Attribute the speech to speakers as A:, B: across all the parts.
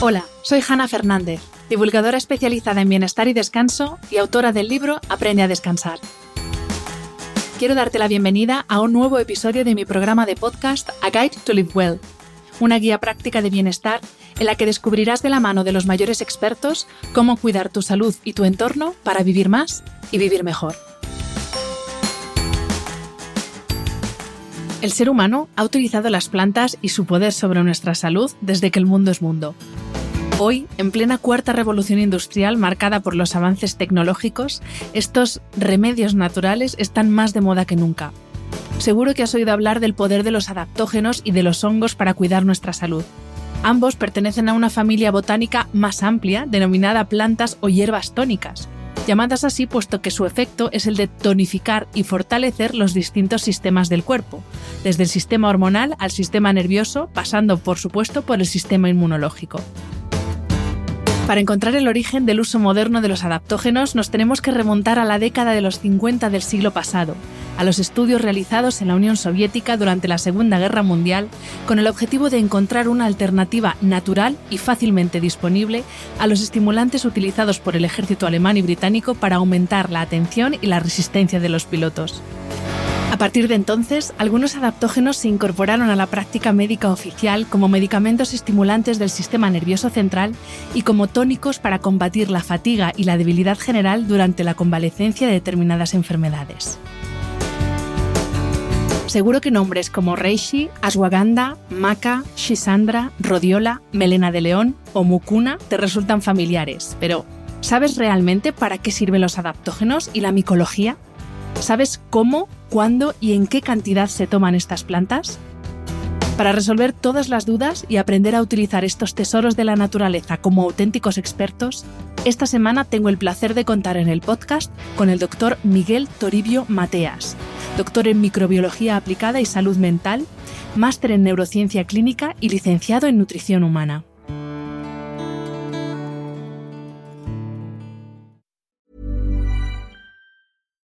A: Hola, soy Hanna Fernández, divulgadora especializada en bienestar y descanso y autora del libro Aprende a descansar. Quiero darte la bienvenida a un nuevo episodio de mi programa de podcast A Guide to Live Well, una guía práctica de bienestar en la que descubrirás de la mano de los mayores expertos cómo cuidar tu salud y tu entorno para vivir más y vivir mejor. El ser humano ha utilizado las plantas y su poder sobre nuestra salud desde que el mundo es mundo. Hoy, en plena cuarta revolución industrial marcada por los avances tecnológicos, estos remedios naturales están más de moda que nunca. Seguro que has oído hablar del poder de los adaptógenos y de los hongos para cuidar nuestra salud. Ambos pertenecen a una familia botánica más amplia denominada plantas o hierbas tónicas, llamadas así puesto que su efecto es el de tonificar y fortalecer los distintos sistemas del cuerpo, desde el sistema hormonal al sistema nervioso, pasando por supuesto por el sistema inmunológico. Para encontrar el origen del uso moderno de los adaptógenos nos tenemos que remontar a la década de los 50 del siglo pasado, a los estudios realizados en la Unión Soviética durante la Segunda Guerra Mundial con el objetivo de encontrar una alternativa natural y fácilmente disponible a los estimulantes utilizados por el ejército alemán y británico para aumentar la atención y la resistencia de los pilotos. A partir de entonces, algunos adaptógenos se incorporaron a la práctica médica oficial como medicamentos estimulantes del sistema nervioso central y como tónicos para combatir la fatiga y la debilidad general durante la convalecencia de determinadas enfermedades. Seguro que nombres como Reishi, Ashwagandha, Maca, Shisandra, Rodiola, Melena de León o Mukuna te resultan familiares, pero ¿sabes realmente para qué sirven los adaptógenos y la micología? ¿Sabes cómo, cuándo y en qué cantidad se toman estas plantas? Para resolver todas las dudas y aprender a utilizar estos tesoros de la naturaleza como auténticos expertos, esta semana tengo el placer de contar en el podcast con el doctor Miguel Toribio Mateas, doctor en microbiología aplicada y salud mental, máster en neurociencia clínica y licenciado en nutrición humana.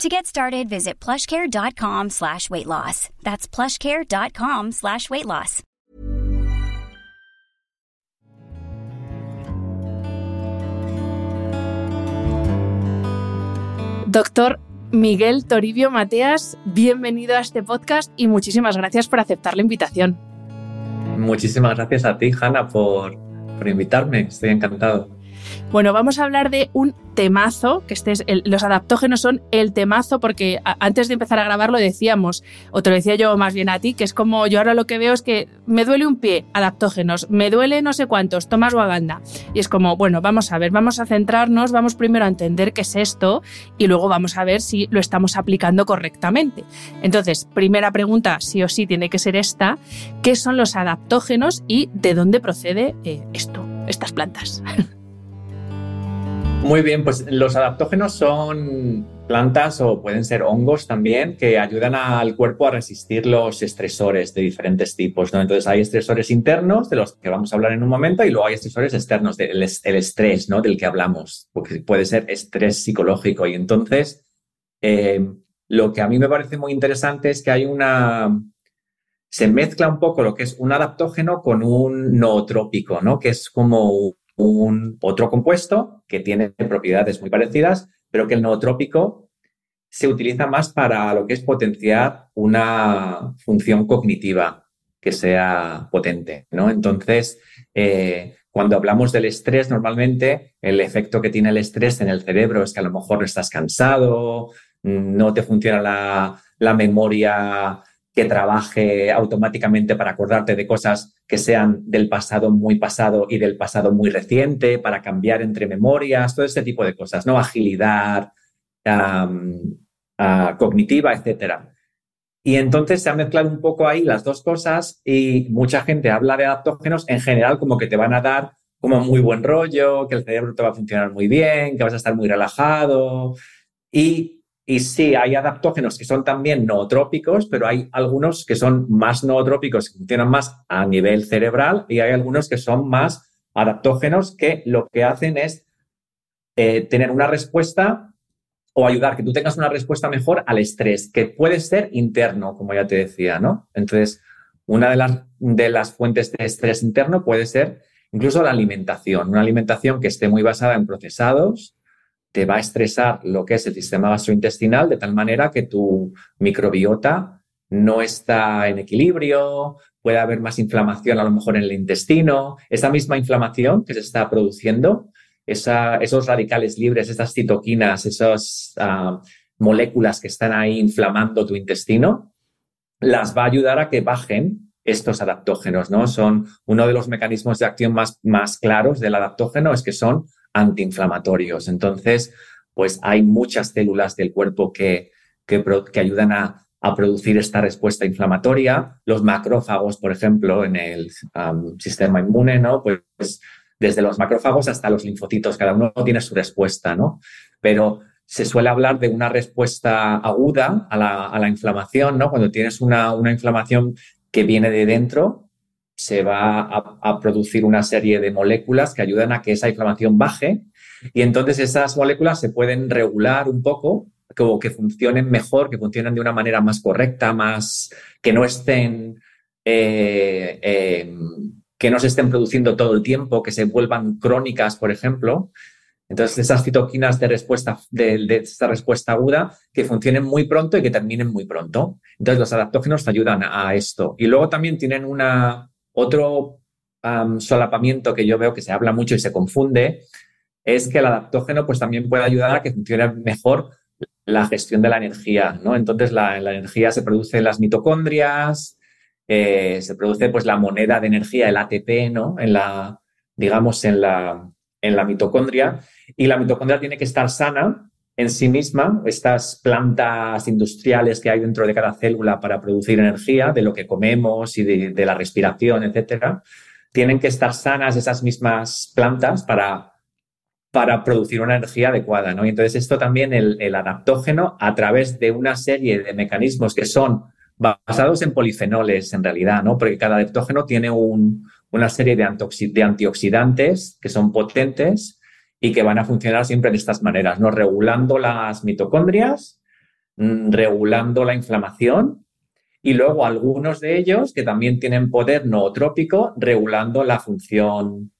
B: To get started, visit plushcare.com slash weight loss. That's plushcare.com slash weight loss.
A: Doctor Miguel Toribio Mateas, bienvenido a este podcast y muchísimas gracias por aceptar la invitación.
C: Muchísimas gracias a ti, Hanna, por, por invitarme. Estoy encantado.
A: Bueno, vamos a hablar de un temazo, que este es los adaptógenos son el temazo, porque antes de empezar a grabarlo decíamos, o te lo decía yo más bien a ti, que es como yo ahora lo que veo es que me duele un pie, adaptógenos, me duele no sé cuántos, tomas Waganda. Y es como, bueno, vamos a ver, vamos a centrarnos, vamos primero a entender qué es esto y luego vamos a ver si lo estamos aplicando correctamente. Entonces, primera pregunta, sí o sí, tiene que ser esta, ¿qué son los adaptógenos y de dónde procede eh, esto, estas plantas?
C: Muy bien, pues los adaptógenos son plantas o pueden ser hongos también que ayudan al cuerpo a resistir los estresores de diferentes tipos. ¿no? Entonces hay estresores internos de los que vamos a hablar en un momento y luego hay estresores externos del el estrés ¿no? del que hablamos, porque puede ser estrés psicológico. Y entonces eh, lo que a mí me parece muy interesante es que hay una... Se mezcla un poco lo que es un adaptógeno con un nootrópico, ¿no? que es como un otro compuesto que tiene propiedades muy parecidas, pero que el nootrópico se utiliza más para lo que es potenciar una función cognitiva que sea potente, ¿no? Entonces, eh, cuando hablamos del estrés, normalmente el efecto que tiene el estrés en el cerebro es que a lo mejor estás cansado, no te funciona la, la memoria que trabaje automáticamente para acordarte de cosas que sean del pasado muy pasado y del pasado muy reciente, para cambiar entre memorias, todo ese tipo de cosas, ¿no? Agilidad cognitiva, etcétera. Y entonces se han mezclado un poco ahí las dos cosas y mucha gente habla de adaptógenos en general como que te van a dar como muy buen rollo, que el cerebro te va a funcionar muy bien, que vas a estar muy relajado. Y y sí, hay adaptógenos que son también nootrópicos, pero hay algunos que son más nootrópicos, que funcionan más a nivel cerebral, y hay algunos que son más adaptógenos que lo que hacen es eh, tener una respuesta o ayudar que tú tengas una respuesta mejor al estrés, que puede ser interno, como ya te decía, ¿no? Entonces, una de las, de las fuentes de estrés interno puede ser incluso la alimentación, una alimentación que esté muy basada en procesados, te va a estresar lo que es el sistema gastrointestinal de tal manera que tu microbiota no está en equilibrio, puede haber más inflamación a lo mejor en el intestino. Esa misma inflamación que se está produciendo, esos radicales libres, esas citoquinas, esas ah, moléculas que están ahí inflamando tu intestino, las va a ayudar a que bajen estos adaptógenos, ¿no? Son uno de los mecanismos de acción más, más claros del adaptógeno, es que son antiinflamatorios. Entonces, pues hay muchas células del cuerpo que, que, ayudan a, producir esta respuesta inflamatoria. Los macrófagos, por ejemplo, en el sistema inmune, ¿no? Pues, desde los macrófagos hasta los linfocitos, cada uno tiene su respuesta, ¿no? Pero se suele hablar de una respuesta aguda a la, inflamación, ¿no? Cuando tienes una, una inflamación que viene de dentro, se va a, producir una serie de moléculas que ayudan a que esa inflamación baje y entonces esas moléculas se pueden regular un poco, que funcionen mejor, que funcionen de una manera más correcta, más que no estén eh, em, que no se estén produciendo todo el tiempo, que se vuelvan crónicas, por ejemplo. Entonces, esas citoquinas de respuesta, de, de, esta respuesta aguda, que funcionen muy pronto y que terminen muy pronto. Entonces, los adaptógenos ayudan a esto. Y luego también tienen una, otro solapamiento que yo veo que se habla mucho y se confunde es que el adaptógeno pues también puede ayudar a que funcione mejor la gestión de la energía, ¿no? Entonces la, energía se produce en las mitocondrias, eh, se produce pues la moneda de energía, el ATP, ¿no? En la, digamos, en la, en la mitocondria y la mitocondria tiene que estar sana en sí misma, estas plantas industriales que hay dentro de cada célula para producir energía, de lo que comemos y de, la respiración, etcétera, tienen que estar sanas esas mismas plantas para, para producir una energía adecuada. ¿no? Y entonces esto también, el, adaptógeno, a través de una serie de mecanismos que son basados en polifenoles en realidad, ¿no? porque cada adaptógeno tiene una serie de antioxidantes que son potentes y que van a funcionar siempre de estas maneras, ¿no? Regulando las mitocondrias, mm, regulando la inflamación y luego algunos de ellos que también tienen poder nootrópico regulando la función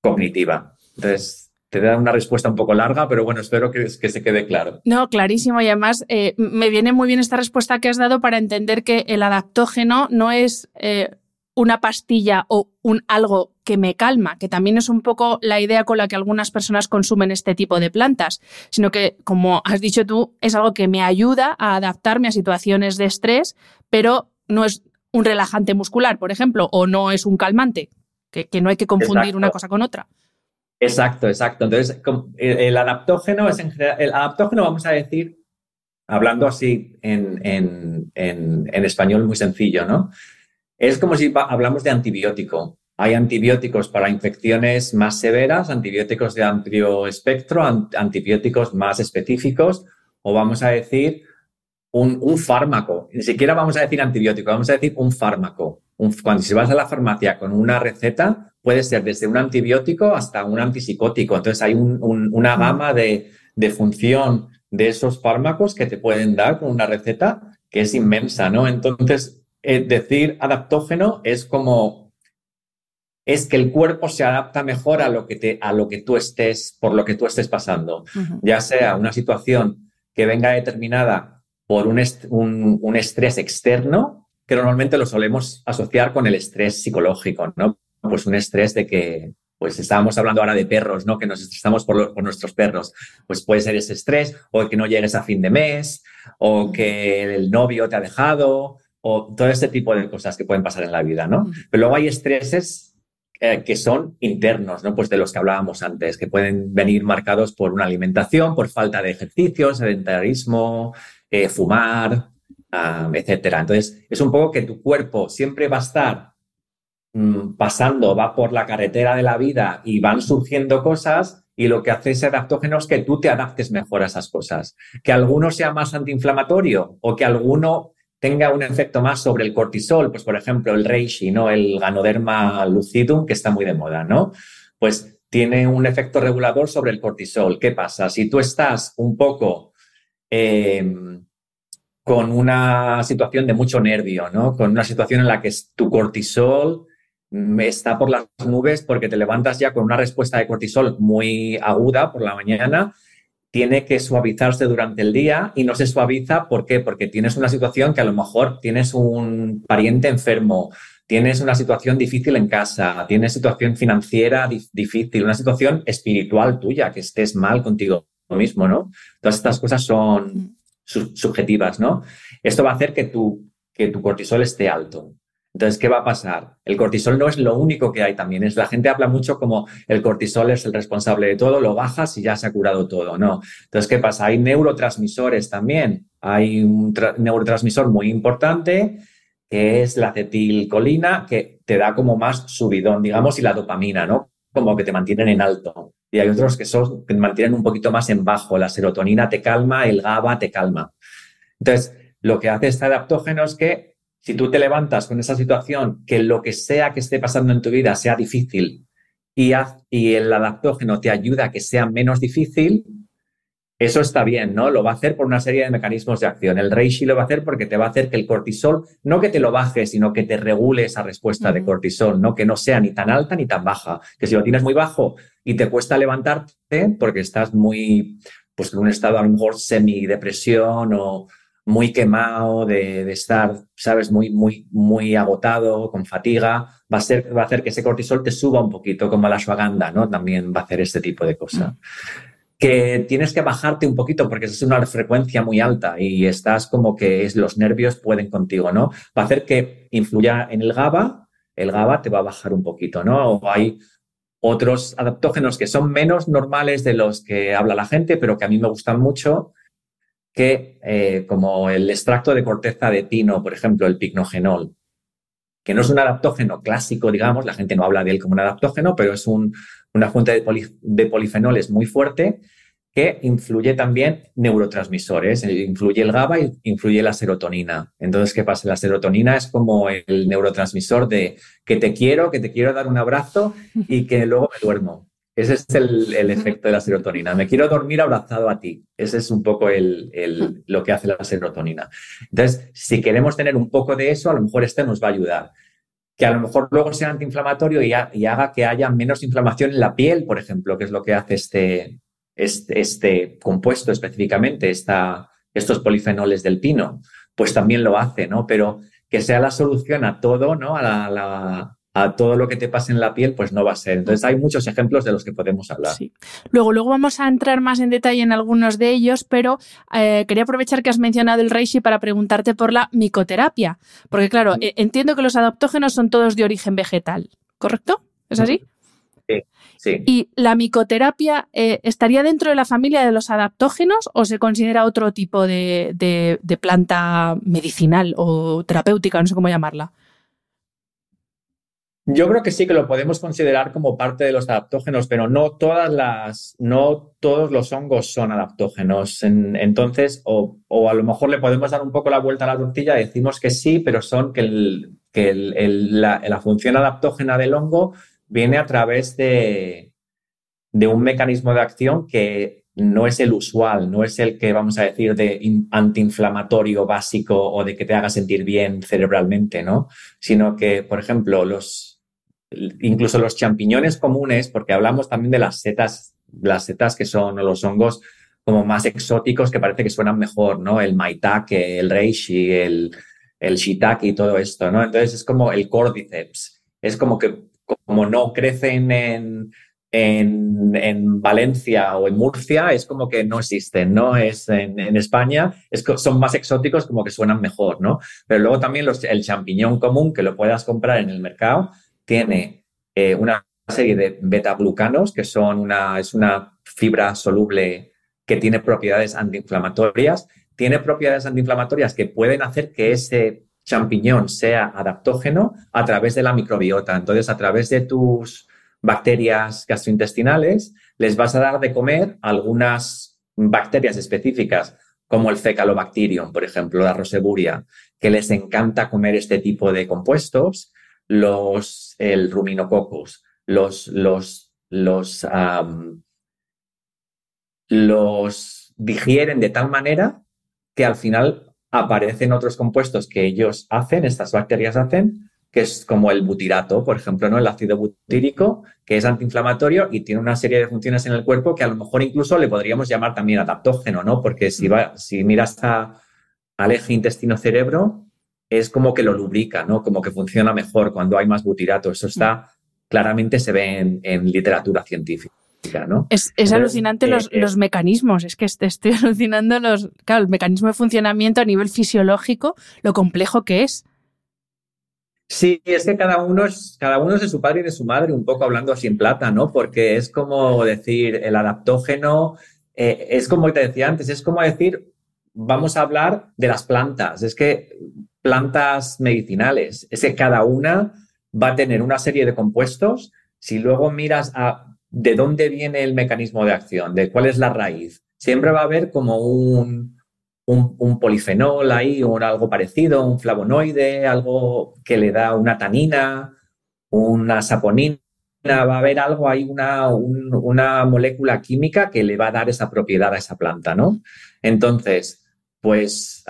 C: cognitiva. Entonces, te da una respuesta un poco larga, pero bueno, espero que, se quede claro.
A: No, clarísimo. Y además eh, me viene muy bien esta respuesta que has dado para entender que el adaptógeno no es eh, una pastilla o un algo que me calma, que también es un poco la idea con la que algunas personas consumen este tipo de plantas, sino que, como has dicho tú, es algo que me ayuda a adaptarme a situaciones de estrés, pero no es un relajante muscular, por ejemplo, o no es un calmante, que, no hay que confundir una cosa con otra.
C: Exacto, exacto. Entonces, el adaptógeno es en general, el adaptógeno, vamos a decir, hablando así en, en español muy sencillo, ¿no? Es como si hablamos de antibiótico. Hay antibióticos para infecciones más severas, antibióticos de amplio espectro, antibióticos más específicos, o vamos a decir un, fármaco. Ni siquiera vamos a decir antibiótico, vamos a decir un fármaco. cuando si vas a la farmacia con una receta, puede ser desde un antibiótico hasta un antipsicótico. Entonces hay una gama de, de función de esos fármacos que te pueden dar con una receta que es inmensa, ¿no? Entonces, eh, decir adaptógeno es como es que el cuerpo se adapta mejor a lo que te, a lo que tú estés, por lo que tú estés pasando, ya sea una situación que venga determinada por un, un, estrés externo, que normalmente lo solemos asociar con el estrés psicológico, ¿no? Pues un estrés de que, pues estábamos hablando ahora de perros, ¿no? Que nos estresamos por, por, nuestros perros. Pues puede ser ese estrés, o que no llegues a fin de mes, o que el novio te ha dejado, o todo este tipo de cosas que pueden pasar en la vida, ¿no? Pero luego hay estreses eh, que son internos, ¿no? Pues de los que hablábamos antes, que pueden venir marcados por una alimentación, por falta de ejercicio, sedentarismo, eh, fumar, etcétera. Entonces, es un poco que tu cuerpo siempre va a estar mm, pasando, va por la carretera de la vida y van surgiendo cosas y lo que hace ese adaptógeno es que tú te adaptes mejor a esas cosas. Que alguno sea más antiinflamatorio o que alguno tenga un efecto más sobre el cortisol, pues por ejemplo el reishi, ¿no? El ganoderma lucidum, que está muy de moda, ¿no? Pues tiene un efecto regulador sobre el cortisol. ¿Qué pasa? Si tú estás un poco em, con una situación de mucho nervio, ¿no? Con una situación en la que tu cortisol está por las nubes porque te levantas ya con una respuesta de cortisol muy aguda por la mañana tiene que suavizarse durante el día y no se suaviza. ¿Por qué? Porque tienes una situación que a lo mejor tienes un pariente enfermo, tienes una situación difícil en casa, tienes situación financiera difícil, una situación espiritual tuya, que estés mal contigo mismo, ¿no? Todas estas cosas son subjetivas, ¿no? Esto va a hacer que tu, que tu cortisol esté alto. Entonces, ¿qué va a pasar? El cortisol no es lo único que hay también. Es, la gente habla mucho como el cortisol es el responsable de todo, lo bajas y ya se ha curado todo. No. Entonces, ¿qué pasa? Hay neurotransmisores también. Hay un neurotransmisor muy importante que es la acetilcolina, que te da como más subidón, digamos, y la dopamina, ¿no? Como que te mantienen en alto. Y hay otros que, son, que mantienen un poquito más en bajo. La serotonina te calma, el GABA te calma. Entonces, lo que hace este adaptógeno es que si tú te levantas con esa situación, que lo que sea que esté pasando en tu vida sea difícil y, y el adaptógeno te ayuda a que sea menos difícil, eso está bien, ¿no? Lo va a hacer por una serie de mecanismos de acción. El reishi lo va a hacer porque te va a hacer que el cortisol, no que te lo baje, sino que te regule esa respuesta de cortisol, ¿no? Que no sea ni tan alta ni tan baja. Que si lo tienes muy bajo y te cuesta levantarte porque estás muy, pues en un estado a lo mejor semidepresión o, muy quemado, de, estar, sabes, muy, muy, muy agotado, con fatiga, va a, ser, va a hacer que ese cortisol te suba un poquito, como la ashwagandha, ¿no? También va a hacer este tipo de cosas. Mm. Que tienes que bajarte un poquito porque es una frecuencia muy alta y estás como que es, los nervios pueden contigo, ¿no? Va a hacer que influya en el GABA, el GABA te va a bajar un poquito, ¿no? O hay otros adaptógenos que son menos normales de los que habla la gente, pero que a mí me gustan mucho, que eh, como el extracto de corteza de pino, por ejemplo, el pignogenol, que no es un adaptógeno clásico, digamos, la gente no habla de él como un adaptógeno, pero es una fuente de, de, polifenoles muy fuerte que influye también neurotransmisores, eh, influye el GABA y influye la serotonina. Entonces, ¿qué pasa? La serotonina es como el neurotransmisor de que te quiero, que te quiero dar un abrazo y que luego me duermo. Ese es el, efecto de la serotonina. Me quiero dormir abrazado a ti. Ese es un poco el, lo que hace la serotonina. Entonces, si queremos tener un poco de eso, a lo mejor este nos va a ayudar. Que a lo mejor luego sea antiinflamatorio y, haga que haya menos inflamación en la piel, por ejemplo, que es lo que hace este, este, este compuesto específicamente, estos polifenoles del pino. Pues también lo hace, ¿no? Pero que sea la solución a todo, ¿no? A la, a todo lo que te pase en la piel, pues no va a ser. Entonces hay muchos ejemplos de los que podemos hablar. Sí.
A: Luego, luego vamos a entrar más en detalle en algunos de ellos, pero eh, quería aprovechar que has mencionado el reishi para preguntarte por la micoterapia. Porque claro, e, entiendo que los adaptógenos son todos de origen vegetal, ¿correcto? ¿Es así?
C: Sí. Sí.
A: ¿Y la micoterapia eh, estaría dentro de la familia de los adaptógenos o se considera otro tipo de, de planta medicinal o terapéutica, no sé cómo llamarla?
C: Yo creo que sí que lo podemos considerar como parte de los adaptógenos, pero no todas las, no todos los hongos son adaptógenos. entonces, o, a lo mejor le podemos dar un poco la vuelta a la tortilla decimos que sí, pero son que, la, función adaptógena del hongo viene a través de un mecanismo de acción que no es el usual, no es el que vamos a decir de antiinflamatorio básico o de que te haga sentir bien cerebralmente, ¿no? Sino que, por ejemplo, los, incluso los champiñones comunes, porque hablamos también de las setas, las setas que son los hongos como más exóticos que parece que suenan mejor, ¿no? El maitake, el reishi, el, el shiitake y todo esto, ¿no? Entonces es como el cordyceps. Es como que como no crecen en, en, Valencia o en Murcia, es como que no existen, ¿no? Es en, España, es, son más exóticos como que suenan mejor, ¿no? Pero luego también los, el champiñón común que lo puedas comprar en el mercado, tiene eh, una serie de beta-glucanos, que son una, es una fibra soluble que tiene propiedades antiinflamatorias. Tiene propiedades antiinflamatorias que pueden hacer que ese, champiñón sea adaptógeno a través de la microbiota. Entonces, a través de tus bacterias gastrointestinales, les vas a dar de comer algunas bacterias específicas, como el Fecalobacterium, por ejemplo, la roseburia, que les encanta comer este tipo de compuestos, los, el ruminococcus, los, los, los, los digieren de tal manera que al final aparecen otros compuestos que ellos hacen, estas bacterias hacen, que es como el butirato, por ejemplo, ¿no? El ácido butírico, que es antiinflamatorio y tiene una serie de funciones en el cuerpo que a lo mejor incluso le podríamos llamar también adaptógeno, ¿no? Porque si, va, si miras a, al eje intestino-cerebro, es como que lo lubrica, ¿no? Como que funciona mejor cuando hay más butirato. Eso está, claramente se ve en literatura científica.
A: Es, alucinante los, eh, los, mecanismos, es que estoy alucinando los, claro, el mecanismo de funcionamiento a nivel fisiológico, lo complejo que es.
C: Sí, es que cada uno es, cada uno es de su padre y de su madre, un poco hablando así en plata, ¿no? Porque es como decir, el adaptógeno, eh, es como te decía antes, es como decir, vamos a hablar de las plantas, es que plantas medicinales, es que cada una va a tener una serie de compuestos. Si luego miras a de dónde viene el mecanismo de acción, de cuál es la raíz. Siempre va a haber como un, un, polifenol ahí o algo parecido, un flavonoide, algo que le da una tanina, una saponina, va a haber algo ahí, una, una molécula química que le va a dar esa propiedad a esa planta, ¿no? Entonces, pues,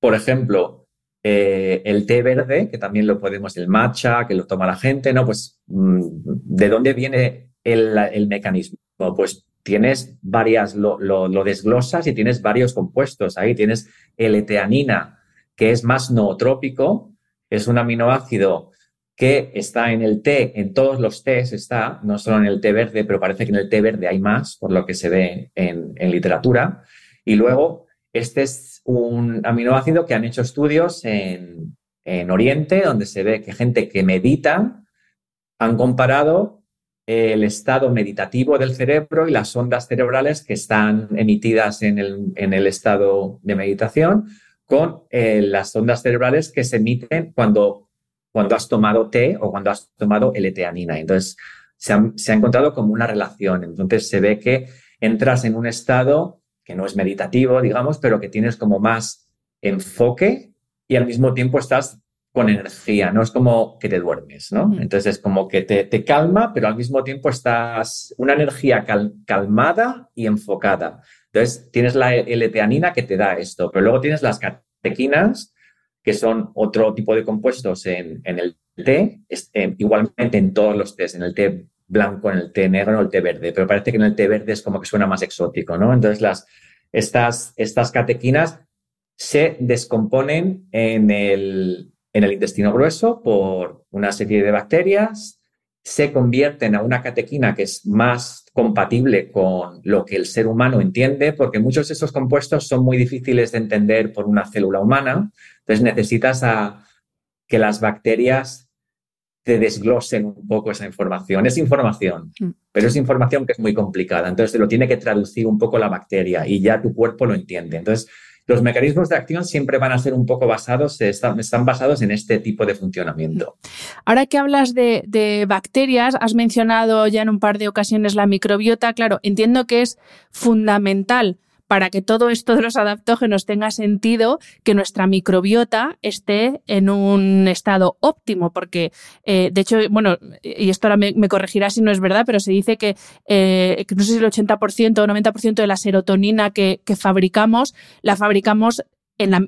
C: por ejemplo, eh, el té verde, que también lo podemos, el matcha, que lo toma la gente, ¿no? Pues, mm, ¿de dónde viene el, mecanismo? Pues tienes varias, lo, desglosas y tienes varios compuestos. Ahí tienes L-teanina, que es más nootrópico, es un aminoácido que está en el té, en todos los tés está, no solo en el té verde, pero parece que en el té verde hay más, por lo que se ve en, en literatura. Y luego, este es un aminoácido que han hecho estudios en, Oriente, donde se ve que gente que medita han comparado el estado meditativo del cerebro y las ondas cerebrales que están emitidas en el, estado de meditación con eh, las ondas cerebrales que se emiten cuando, cuando has tomado té o cuando has tomado L-teanina. Entonces, se ha encontrado como una relación. Entonces, se ve que entras en un estado que no es meditativo, digamos, pero que tienes como más enfoque y al mismo tiempo estás con energía, no es como que te duermes, ¿no? Entonces es como que te, calma, pero al mismo tiempo estás una energía calmada y enfocada. Entonces tienes la L-teanina que te da esto, pero luego tienes las catequinas, que son otro tipo de compuestos en, el té, eh, igualmente en todos los tés, en el té blanco, en el té negro, en el té verde, pero parece que en el té verde es como que suena más exótico, ¿no? Entonces las, estas, estas catequinas se descomponen en el, en el intestino grueso por una serie de bacterias, se convierten a una catequina que es más compatible con lo que el ser humano entiende, porque muchos de esos compuestos son muy difíciles de entender por una célula humana. Entonces necesitas a que las bacterias te desglosen un poco esa información. Es información, mm. pero es información que es muy complicada. Entonces, te lo tiene que traducir un poco la bacteria y ya tu cuerpo lo entiende. Entonces, los mecanismos de acción siempre van a ser un poco basados, están, están basados en este tipo de funcionamiento.
A: Ahora que hablas de, de, bacterias, has mencionado ya en un par de ocasiones la microbiota. Claro, entiendo que es fundamental para que todo esto de los adaptógenos tenga sentido, que nuestra microbiota esté en un estado óptimo, porque eh, de hecho, bueno, y esto ahora me, corregirá si no es verdad, pero se dice que, eh, no sé si el 80% o 90% de la serotonina que, que fabricamos, la fabricamos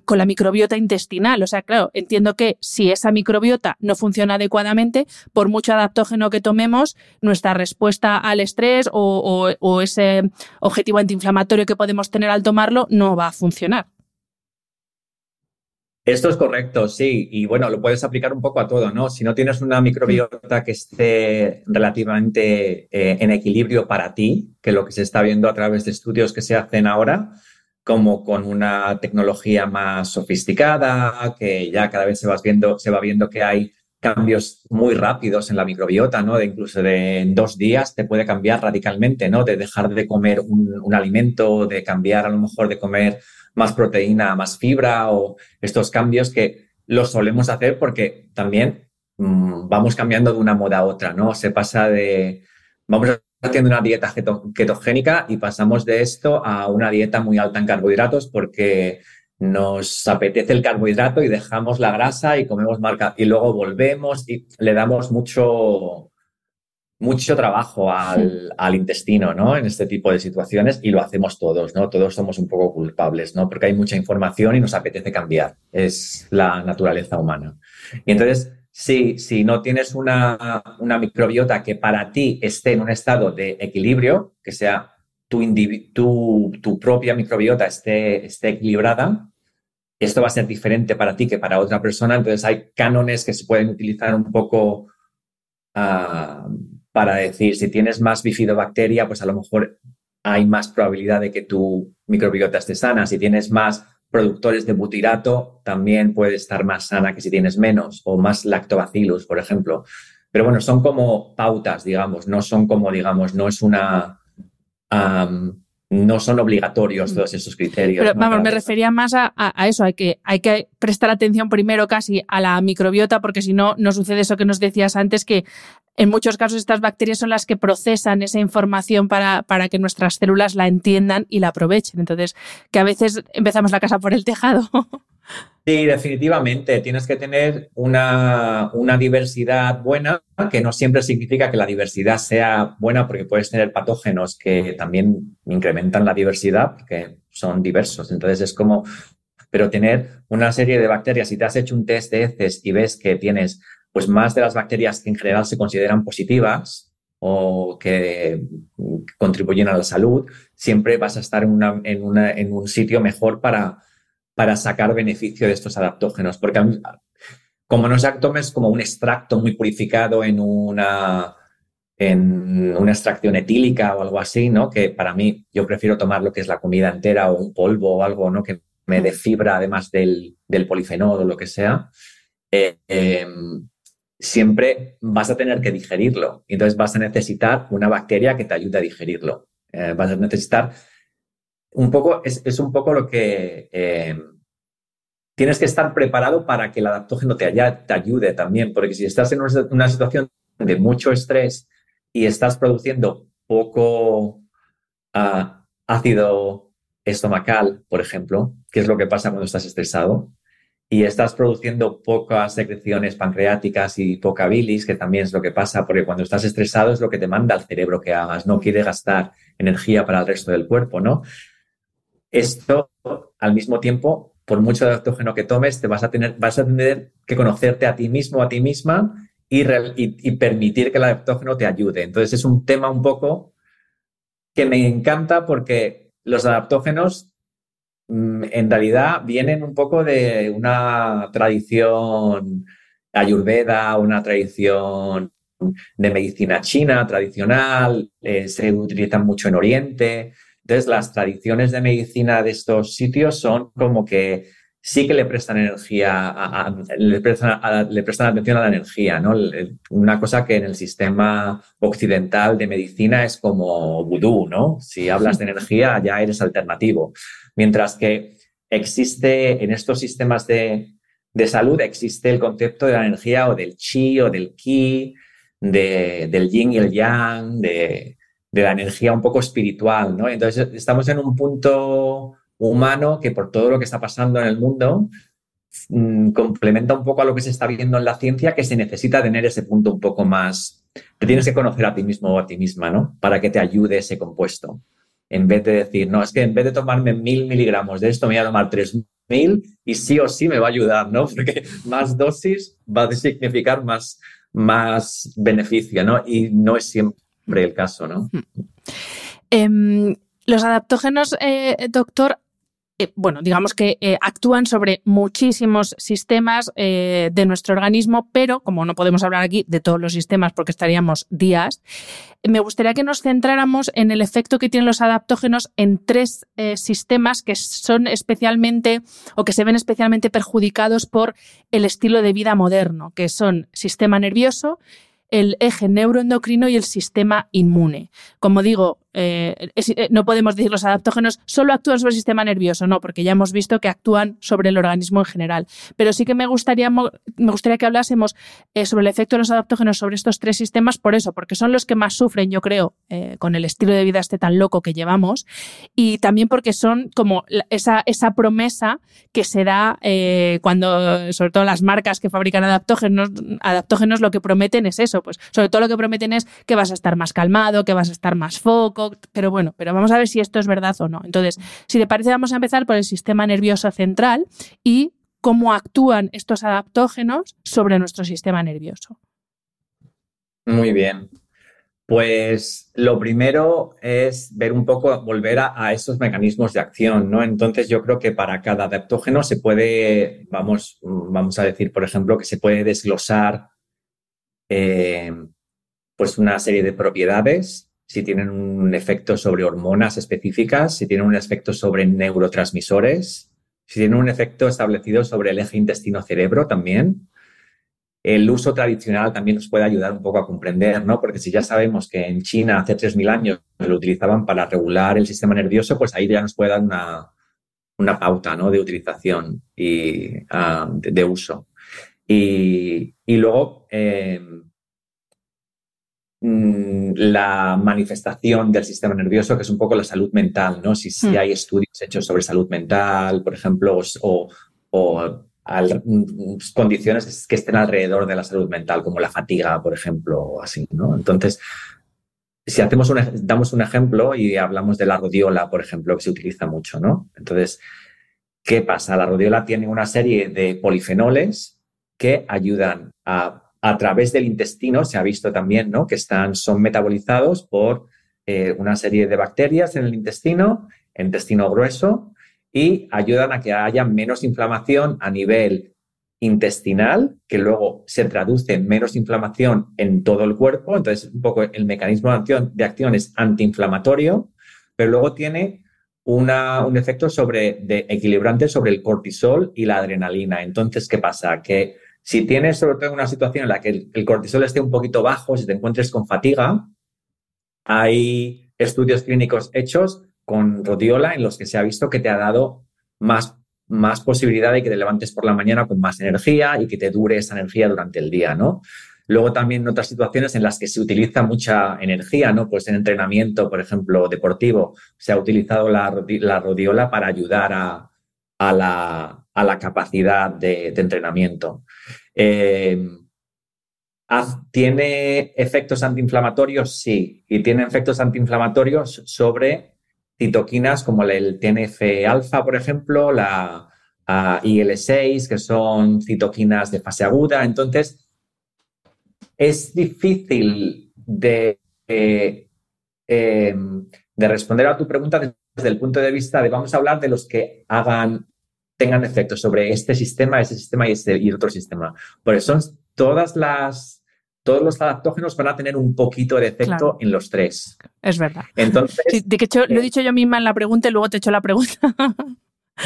A: con la microbiota intestinal. O sea, claro, entiendo que si esa microbiota no funciona adecuadamente, por mucho adaptógeno que tomemos, nuestra respuesta al estrés o, ese objetivo antiinflamatorio que podemos tener al tomarlo no va a funcionar.
C: Esto es correcto, sí. Y bueno, lo puedes aplicar un poco a todo, ¿no? Si no tienes una microbiota que esté relativamente eh, en equilibrio para ti, que lo que se está viendo a través de estudios que se hacen ahora, como con una tecnología más sofisticada, que ya cada vez se va viendo, se va viendo que hay cambios muy rápidos en la microbiota, ¿no? De incluso de dos días te puede cambiar radicalmente, ¿no? De dejar de comer un, alimento, de cambiar a lo mejor de comer más proteína, más fibra o estos cambios que los solemos hacer porque también mm, vamos cambiando de una moda a otra, ¿no? Se pasa de, vamos haciendo una dieta ketogénica y pasamos de esto a una dieta muy alta en carbohidratos porque nos apetece el carbohidrato y dejamos la grasa y comemos marca y luego volvemos y le damos mucho mucho trabajo al, al, intestino, ¿no? En este tipo de situaciones y lo hacemos todos, ¿no? Todos somos un poco culpables, ¿no? Porque hay mucha información y nos apetece cambiar. Es la naturaleza humana. Y entonces, si, si no tienes una, una microbiota que para ti esté en un estado de equilibrio, que sea tu, tu, propia microbiota esté, esté equilibrada, esto va a ser diferente para ti que para otra persona. Entonces hay cánones que se pueden utilizar un poco uh, para decir, si tienes más bifidobacteria, pues a lo mejor hay más probabilidad de que tu microbiota esté sana. Si tienes más productores de butirato, también puede estar más sana que si tienes menos, o más lactobacillus, por ejemplo. Pero bueno, son como pautas, digamos, no son como, digamos, no es una no son obligatorios mm. todos esos criterios.
A: Pero vamos, me refería más a, eso, hay que, hay que prestar atención primero casi a la microbiota, porque si no, no sucede eso que nos decías antes, que en muchos casos estas bacterias son las que procesan esa información para, para que nuestras células la entiendan y la aprovechen. Entonces, que a veces empezamos la casa por el tejado.
C: Sí, definitivamente. Tienes que tener una, diversidad buena, que no siempre significa que la diversidad sea buena, porque puedes tener patógenos que también incrementan la diversidad, que son diversos. Entonces es como, pero tener una serie de bacterias, si te has hecho un test de heces y ves que tienes pues más de las bacterias que en general se consideran positivas o que contribuyen a la salud, siempre vas a estar en, en un sitio mejor para para sacar beneficio de estos adaptógenos. Porque como no es es como un extracto muy purificado en una, en una extracción etílica o algo así, ¿no? Que para mí yo prefiero tomar lo que es la comida entera o un polvo o algo, ¿no? Que me dé fibra además del, del polifenol o lo que sea. Eh, em, siempre vas a tener que digerirlo. Entonces vas a necesitar una bacteria que te ayude a digerirlo. Eh, vas a necesitar un poco, es, un poco lo que eh, tienes que estar preparado para que el adaptógeno te, te ayude también, porque si estás en una, situación de mucho estrés y estás produciendo poco ah, ácido estomacal, por ejemplo, que es lo que pasa cuando estás estresado, y estás produciendo pocas secreciones pancreáticas y poca bilis, que también es lo que pasa, porque cuando estás estresado es lo que te manda el cerebro que hagas, no quiere gastar energía para el resto del cuerpo, ¿no? Esto, al mismo tiempo, por mucho adaptógeno que tomes, te vas a tener, vas a tener que conocerte a ti mismo, a ti misma y, permitir que el adaptógeno te ayude. Entonces es un tema un poco que me encanta porque los adaptógenos mm, en realidad vienen un poco de una tradición ayurveda, una tradición de medicina china tradicional, eh, se utilizan mucho en Oriente. Entonces, las tradiciones de medicina de estos sitios son como que sí que le prestan energía, le, prestan, le, prestan, atención a la energía, ¿no? Una cosa que en el sistema occidental de medicina es como vudú, ¿no? Si hablas de energía ya eres alternativo. Mientras que existe en estos sistemas de, de salud, existe el concepto de la energía o del chi o del ki, de, del yin y el yang, de, de la energía un poco espiritual, ¿no? Entonces estamos en un punto humano que por todo lo que está pasando en el mundo mm, complementa un poco a lo que se está viendo en la ciencia, que se necesita tener ese punto un poco más, te tienes que conocer a ti mismo o a ti misma, ¿no? Para que te ayude ese compuesto. En vez de decir, no, es que en vez de tomarme mil miligramos de esto, me voy a tomar tres mil y sí o sí me va a ayudar, ¿no? Porque más dosis va a significar más, más beneficio, ¿no? Y no es siempre el caso, ¿no?
A: Em, los adaptógenos, eh, doctor, eh, bueno, digamos que eh, actúan sobre muchísimos sistemas de nuestro organismo, pero como no podemos hablar aquí de todos los sistemas porque estaríamos días, me gustaría que nos centráramos en el efecto que tienen los adaptógenos en tres sistemas que son especialmente o que se ven especialmente perjudicados por el estilo de vida moderno, que son sistema nervioso, el eje neuroendocrino y el sistema inmune. Como digo, eh, eh, no podemos decir los adaptógenos solo actúan sobre el sistema nervioso, no, porque ya hemos visto que actúan sobre el organismo en general. Pero sí que me gustaría, me gustaría que hablásemos eh, sobre el efecto de los adaptógenos sobre estos tres sistemas, por eso, porque son los que más sufren, yo creo, con el estilo de vida este tan loco que llevamos, y también porque son como esa, esa promesa que se da cuando, sobre todo las marcas que fabrican adaptógenos, adaptógenos lo que prometen es eso, pues sobre todo lo que prometen es que vas a estar más calmado, que vas a estar más foco, pero bueno, pero vamos a ver si esto es verdad o no. Entonces, si te parece, vamos a empezar por el sistema nervioso central y cómo actúan estos adaptógenos sobre nuestro sistema nervioso.
C: Muy bien. Pues lo primero es ver un poco, volver a, esos mecanismos de acción, ¿no? Entonces yo creo que para cada adaptógeno se puede, vamos, vamos a decir, por ejemplo, que se puede desglosar eh, pues una serie de propiedades, si tienen un efecto sobre hormonas específicas, si tienen un efecto sobre neurotransmisores, si tienen un efecto establecido sobre el eje intestino-cerebro también, el uso tradicional también nos puede ayudar un poco a comprender, ¿no? Porque si ya sabemos que en China hace 3.000 años lo utilizaban para regular el sistema nervioso, pues ahí ya nos puede dar una, una pauta, ¿no? De utilización y ah, de, uso. Y, luego eh, la manifestación del sistema nervioso, que es un poco la salud mental, ¿no? Si, si hmm. hay estudios hechos sobre salud mental, por ejemplo, o, o condiciones que estén alrededor de la salud mental, como la fatiga, por ejemplo, o así, ¿no? Entonces, si hacemos damos un ejemplo y hablamos de la rodiola, por ejemplo, que se utiliza mucho, ¿no? Entonces, ¿qué pasa? La rodiola tiene una serie de polifenoles que ayudan a, a través del intestino, se ha visto también, ¿no? Que están, son metabolizados por eh, una serie de bacterias en el intestino, intestino grueso, y ayudan a que haya menos inflamación a nivel intestinal, que luego se traduce en menos inflamación en todo el cuerpo. Entonces, un poco el mecanismo de acción, es antiinflamatorio, pero luego tiene un efecto sobre, de equilibrante sobre el cortisol y la adrenalina. Entonces, ¿qué pasa? Que si tienes sobre todo una situación en la que el, cortisol esté un poquito bajo, si te encuentres con fatiga, hay estudios clínicos hechos con rodiola en los que se ha visto que te ha dado más, más posibilidad de que te levantes por la mañana con más energía y que te dure esa energía durante el día, ¿no? Luego también en otras situaciones en las que se utiliza mucha energía, ¿no? Pues en entrenamiento, por ejemplo, deportivo, se ha utilizado la, la rodiola para ayudar a, la, a la, capacidad de, entrenamiento. Eh, ¿Tiene efectos antiinflamatorios? Sí, y tiene efectos antiinflamatorios sobre citoquinas como el TNF-alfa, por ejemplo, la IL-6, que son citoquinas de fase aguda. Entonces, es difícil de, eh, em, de responder a tu pregunta desde el punto de vista de vamos a hablar de los que hagan tengan efectos sobre este sistema, ese sistema y, este, y otro sistema. Porque son todas las todos los adaptógenos van a tener un poquito de efecto en los tres.
A: Es verdad.
C: Entonces,
A: de que lo he eh, dicho yo misma en la pregunta y luego te he hecho la pregunta.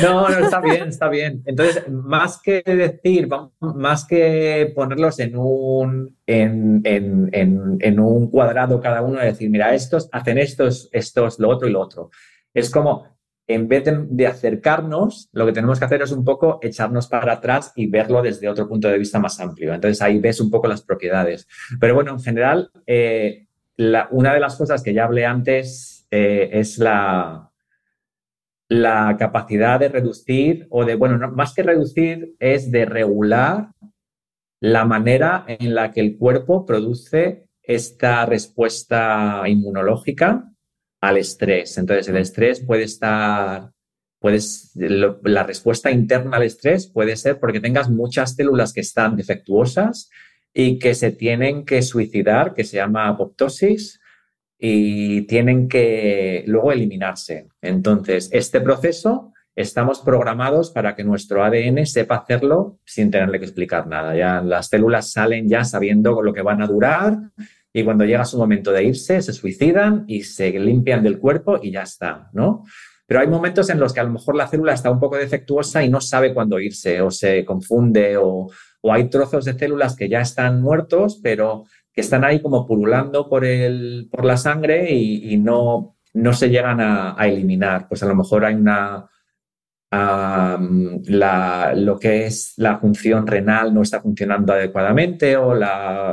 C: No, no, está bien, está bien. Entonces, más que decir, más que ponerlos en un, en, en, un cuadrado cada uno, decir, mira, estos hacen estos, estos, lo otro y lo otro. Es como, en vez de, acercarnos, lo que tenemos que hacer es un poco echarnos para atrás y verlo desde otro punto de vista más amplio. Entonces ahí ves un poco las propiedades. Pero bueno, en general, eh, una de las cosas que ya hablé antes eh, es la, la capacidad de reducir o de, bueno, más que reducir, es de regular la manera en la que el cuerpo produce esta respuesta inmunológica al estrés. Entonces, el estrés puede estar, puedes, la respuesta interna al estrés puede ser porque tengas muchas células que están defectuosas y que se tienen que suicidar, que se llama apoptosis, y tienen que luego eliminarse. Entonces, este proceso estamos programados para que nuestro ADN sepa hacerlo sin tenerle que explicar nada. Ya las células salen ya sabiendo lo que van a durar y cuando llega su momento de irse, se suicidan y se limpian del cuerpo y ya está, ¿no? Pero hay momentos en los que a lo mejor la célula está un poco defectuosa y no sabe cuándo irse o se confunde o, hay trozos de células que ya están muertos, pero que están ahí como pululando por, el, por la sangre y, no, no se llegan a, eliminar. Pues a lo mejor hay una, lo que es la función renal no está funcionando adecuadamente o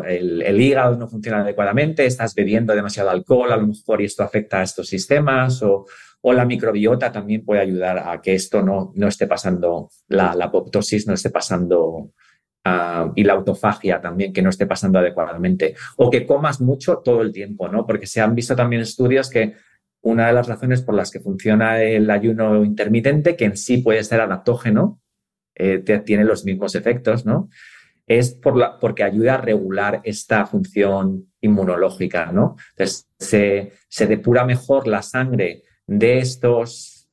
C: el, hígado no funciona adecuadamente, estás bebiendo demasiado alcohol a lo mejor y esto afecta a estos sistemas o, la microbiota también puede ayudar a que esto no, no esté pasando, la, la apoptosis no esté pasando y la autofagia también que no esté pasando adecuadamente o que comas mucho todo el tiempo, ¿no? Porque se han visto también estudios que una de las razones por las que funciona el ayuno intermitente, que en sí puede ser adaptógeno, eh, tiene los mismos efectos, ¿no? Es por la, porque ayuda a regular esta función inmunológica, ¿no? Entonces, se, depura mejor la sangre de estos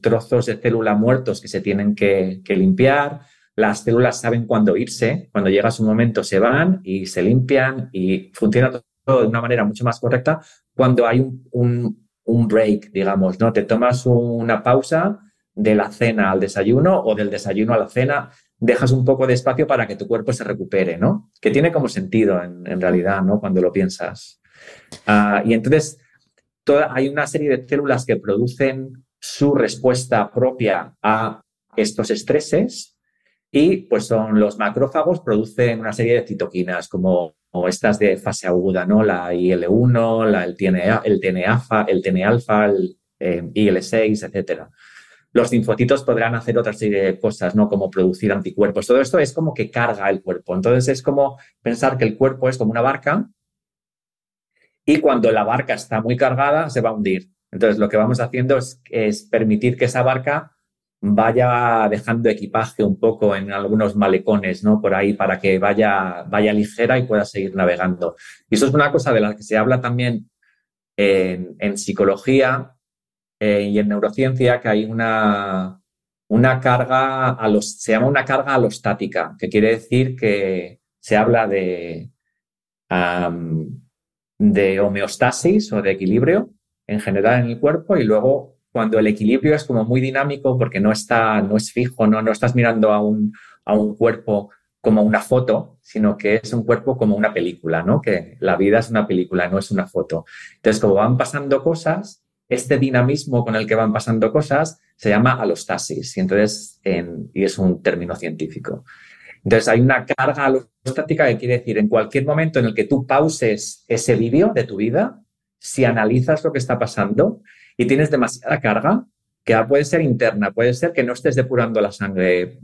C: trozos de célula muertos que se tienen que, limpiar. Las células saben cuándo irse, cuando llega su momento se van y se limpian y funciona todo de una manera mucho más correcta cuando hay un break, digamos, ¿no? Te tomas una pausa de la cena al desayuno o del desayuno a la cena, dejas un poco de espacio para que tu cuerpo se recupere, ¿no? Que tiene como sentido en, realidad, ¿no? Cuando lo piensas. Ah, y entonces toda, hay una serie de células que producen su respuesta propia a estos estreses y pues son los macrófagos producen una serie de citoquinas como o estas de fase aguda, ¿no? La IL-1, la, el TNA, el TNA, el TNA-alfa, el eh, IL-6, etcétera. Los linfocitos podrán hacer otra serie de cosas, ¿no? Como producir anticuerpos. Todo esto es como que carga el cuerpo. Entonces es como pensar que el cuerpo es como una barca y cuando la barca está muy cargada se va a hundir. Entonces lo que vamos haciendo es permitir que esa barca vaya dejando equipaje un poco en algunos malecones, ¿no? Por ahí para que vaya, vaya ligera y pueda seguir navegando. Y eso es una cosa de la que se habla también en, psicología eh, y en neurociencia, que hay una, una carga, a los, se llama una carga alostática, que quiere decir que se habla de, de homeostasis o de equilibrio en general en el cuerpo y luego cuando el equilibrio es como muy dinámico porque no está, no es fijo, no, no estás mirando a un, a un cuerpo como una foto, sino que es un cuerpo como una película, ¿no? Que la vida es una película, no es una foto. Entonces, como van pasando cosas, este dinamismo con el que van pasando cosas se llama alostasis, y entonces, y es un término científico. Entonces, hay una carga alostática que quiere decir, en cualquier momento en el que tú pauses ese vídeo de tu vida, si analizas lo que está pasando, y tienes demasiada carga, que puede ser interna, puede ser que no estés depurando la sangre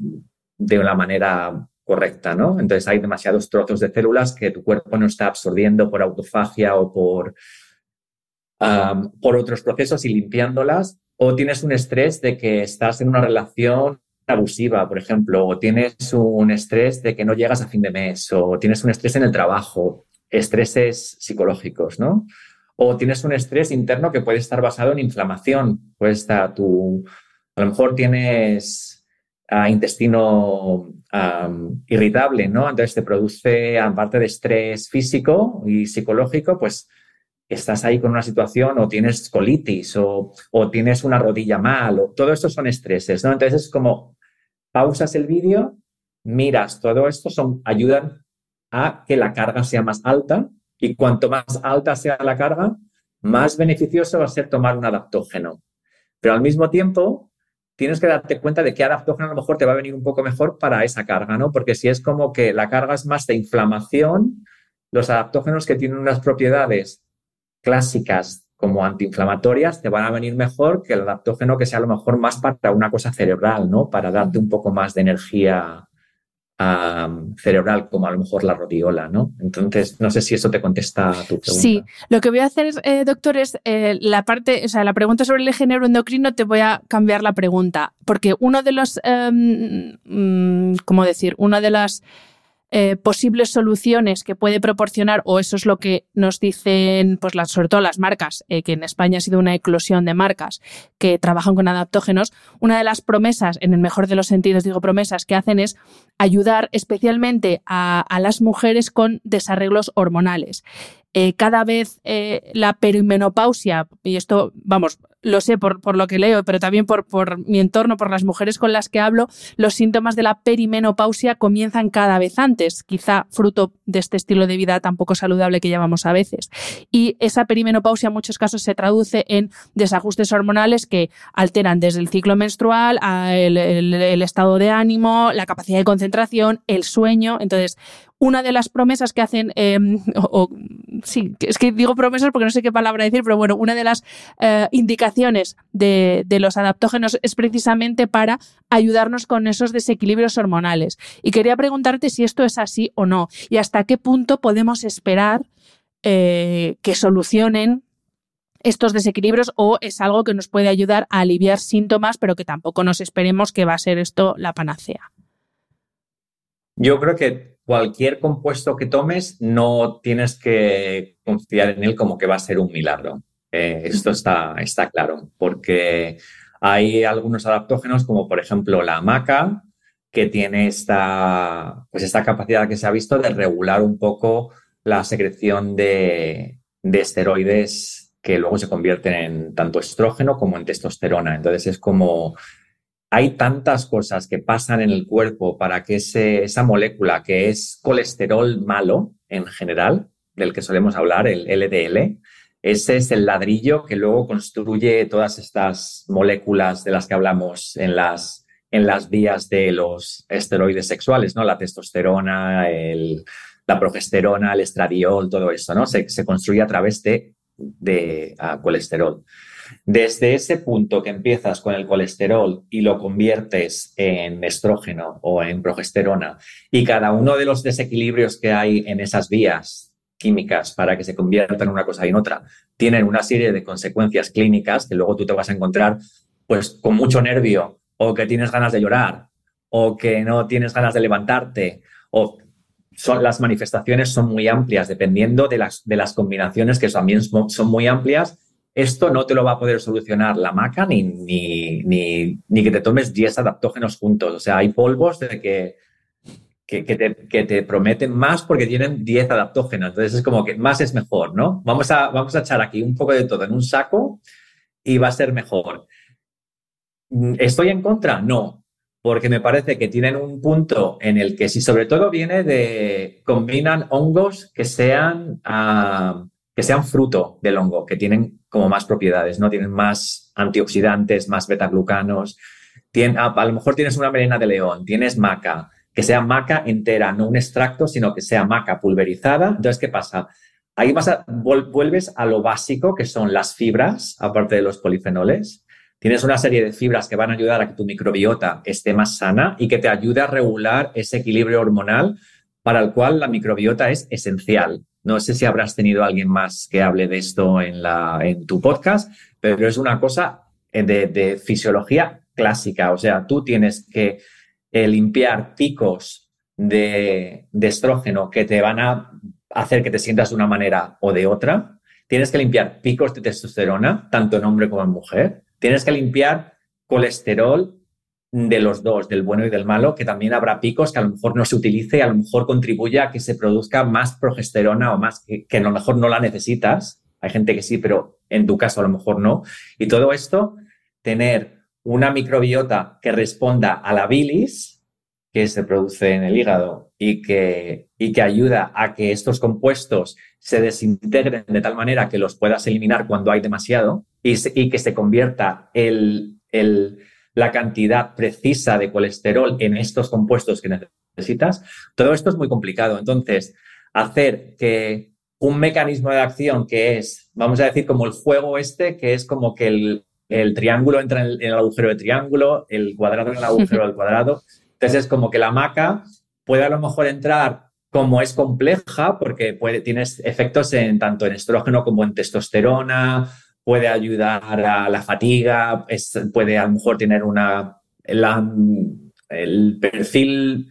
C: de una manera correcta, ¿no? Entonces hay demasiados trozos de células que tu cuerpo no está absorbiendo por autofagia o por, por otros procesos y limpiándolas, o tienes un estrés de que estás en una relación abusiva, por ejemplo, o tienes un estrés de que no llegas a fin de mes, o tienes un estrés en el trabajo, estreses psicológicos, ¿no? O tienes un estrés interno que puede estar basado en inflamación. Pues está tu, a lo mejor tienes ah, intestino irritable, ¿no? Entonces te produce, aparte de estrés físico y psicológico, pues estás ahí con una situación o tienes colitis o, tienes una rodilla mal, o todo esto son estreses, ¿no? Entonces es como pausas el vídeo, miras, todo esto son, ayudan a que la carga sea más alta y cuanto más alta sea la carga, más beneficioso va a ser tomar un adaptógeno. Pero al mismo tiempo, tienes que darte cuenta de que adaptógeno a lo mejor te va a venir un poco mejor para esa carga, ¿no? Porque si es como que la carga es más de inflamación, los adaptógenos que tienen unas propiedades clásicas como antiinflamatorias te van a venir mejor que el adaptógeno que sea a lo mejor más para una cosa cerebral, ¿no? Para darte un poco más de energía cerebral, como a lo mejor la rodiola, ¿no? Entonces, no sé si eso te contesta a tu pregunta.
A: Sí, lo que voy a hacer, eh, doctor, es eh, la parte, o sea, la pregunta sobre el eje neuroendocrino, te voy a cambiar la pregunta, porque uno de los, em, mm, ¿cómo decir? Una de las eh, posibles soluciones que puede proporcionar, o eso es lo que nos dicen, pues las, sobre todo las marcas, eh, que en España ha sido una eclosión de marcas que trabajan con adaptógenos, una de las promesas, en el mejor de los sentidos digo promesas, que hacen es ayudar especialmente a, las mujeres con desarreglos hormonales. Eh, cada vez eh, la perimenopausia, y esto, vamos, lo sé por, por, lo que leo, pero también por, por, mi entorno, por las mujeres con las que hablo, los síntomas de la perimenopausia comienzan cada vez antes, quizá fruto de este estilo de vida tan poco saludable que llevamos a veces. Y esa perimenopausia en muchos casos se traduce en desajustes hormonales que alteran desde el ciclo menstrual, el, estado de ánimo, la capacidad de concentración, el sueño. Entonces, una de las promesas que hacen, eh, o, sí, es que digo promesas porque no sé qué palabra decir, pero bueno, una de las eh, indicaciones de, los adaptógenos es precisamente para ayudarnos con esos desequilibrios hormonales. Y quería preguntarte si esto es así o no, y hasta qué punto podemos esperar eh, que solucionen estos desequilibrios o es algo que nos puede ayudar a aliviar síntomas, pero que tampoco nos esperemos que va a ser esto la panacea.
C: Yo creo que cualquier compuesto que tomes no tienes que confiar en él como que va a ser un milagro. Eh, esto está, está claro, porque hay algunos adaptógenos como por ejemplo la maca, que tiene esta, pues esta capacidad que se ha visto de regular un poco la secreción de, de esteroides que luego se convierten en tanto estrógeno como en testosterona. Entonces es como hay tantas cosas que pasan en el cuerpo para que esa molécula que es colesterol malo en general, del que solemos hablar, el LDL, ese es el ladrillo que luego construye todas estas moléculas de las que hablamos en las, en las vías de los esteroides sexuales, ¿no? La testosterona, el, la progesterona, el estradiol, todo eso, ¿no? Se, se construye a través de, de colesterol. Desde ese punto que empiezas con el colesterol y lo conviertes en estrógeno o en progesterona y cada uno de los desequilibrios que hay en esas vías químicas para que se conviertan en una cosa y en otra tienen una serie de consecuencias clínicas que luego tú te vas a encontrar pues con mucho nervio o que tienes ganas de llorar o que no tienes ganas de levantarte o son, las manifestaciones son muy amplias dependiendo de las, de las combinaciones que también son muy amplias esto no te lo va a poder solucionar la maca ni, ni, ni, que te tomes 10 adaptógenos juntos. O sea, hay polvos de que, que, te, que, te, prometen más porque tienen 10 adaptógenos. Entonces es como que más es mejor, ¿no? Vamos a, vamos a echar aquí un poco de todo en un saco y va a ser mejor. ¿Estoy en contra? No, porque me parece que tienen un punto en el que si sobre todo viene de combinan hongos que sean... Uh, que sean fruto del hongo, que tienen como más propiedades, ¿no? Tienen más antioxidantes, más betaglucanos. Tienen, a, a, lo mejor tienes una melena de león, tienes maca, que sea maca entera, no un extracto, sino que sea maca pulverizada. Entonces, ¿qué pasa? Ahí vas a, vuelves a lo básico, que son las fibras, aparte de los polifenoles. Tienes una serie de fibras que van a ayudar a que tu microbiota esté más sana y que te ayude a regular ese equilibrio hormonal para el cual la microbiota es esencial. No sé si habrás tenido alguien más que hable de esto en, tu podcast, pero es una cosa de, de fisiología clásica. O sea, tú tienes que eh, limpiar picos de, de estrógeno que te van a hacer que te sientas de una manera o de otra. Tienes que limpiar picos de testosterona, tanto en hombre como en mujer. Tienes que limpiar colesterol de los dos, del bueno y del malo, que también habrá picos que a lo mejor no se utilice a lo mejor contribuye a que se produzca más progesterona o más que, a lo mejor no la necesitas. Hay gente que sí, pero en tu caso a lo mejor no. Y todo esto, tener una microbiota que responda a la bilis que se produce en el hígado y que, y que ayuda a que estos compuestos se desintegren de tal manera que los puedas eliminar cuando hay demasiado y, y que se convierta el, el la cantidad precisa de colesterol en estos compuestos que necesitas, todo esto es muy complicado. Entonces, hacer que un mecanismo de acción que es, vamos a decir, como el juego este, que es como que el, triángulo entra en el, en el, agujero de triángulo, el cuadrado en el agujero del cuadrado. Entonces, es como que la maca puede a lo mejor entrar como es compleja, porque puede, tienes efectos en tanto en estrógeno como en testosterona, puede ayudar a la fatiga, puede a lo mejor tener una, el perfil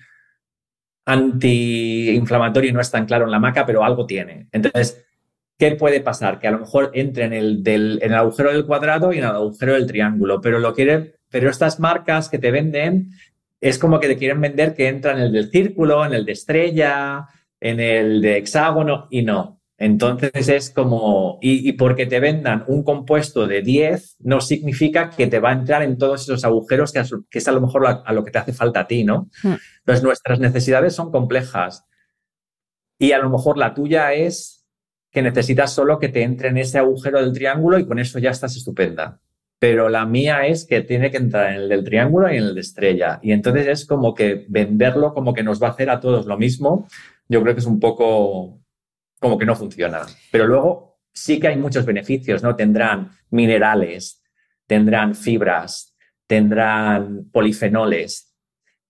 C: antiinflamatorio no es tan claro en la maca, pero algo tiene. Entonces, ¿qué puede pasar? Que a lo mejor entre en el, del, en el agujero del cuadrado y en el agujero del triángulo, pero lo quiere, pero estas marcas que te venden es como que te quieren vender que entra en el del círculo, en el de estrella, en el de hexágono y no Entonces es como, y, porque te vendan un compuesto de 10 no significa que te va a entrar en todos esos agujeros que, es a lo mejor a, lo que te hace falta a ti, ¿no? Hmm. Entonces nuestras necesidades son complejas y a lo mejor la tuya es que necesitas solo que te entre en ese agujero del triángulo y con eso ya estás estupenda. Pero la mía es que tiene que entrar en el del triángulo y en el de estrella. Y entonces es como que venderlo como que nos va a hacer a todos lo mismo. Yo creo que es un poco como que no funciona. Pero luego sí que hay muchos beneficios, ¿no? Tendrán minerales, tendrán fibras, tendrán polifenoles,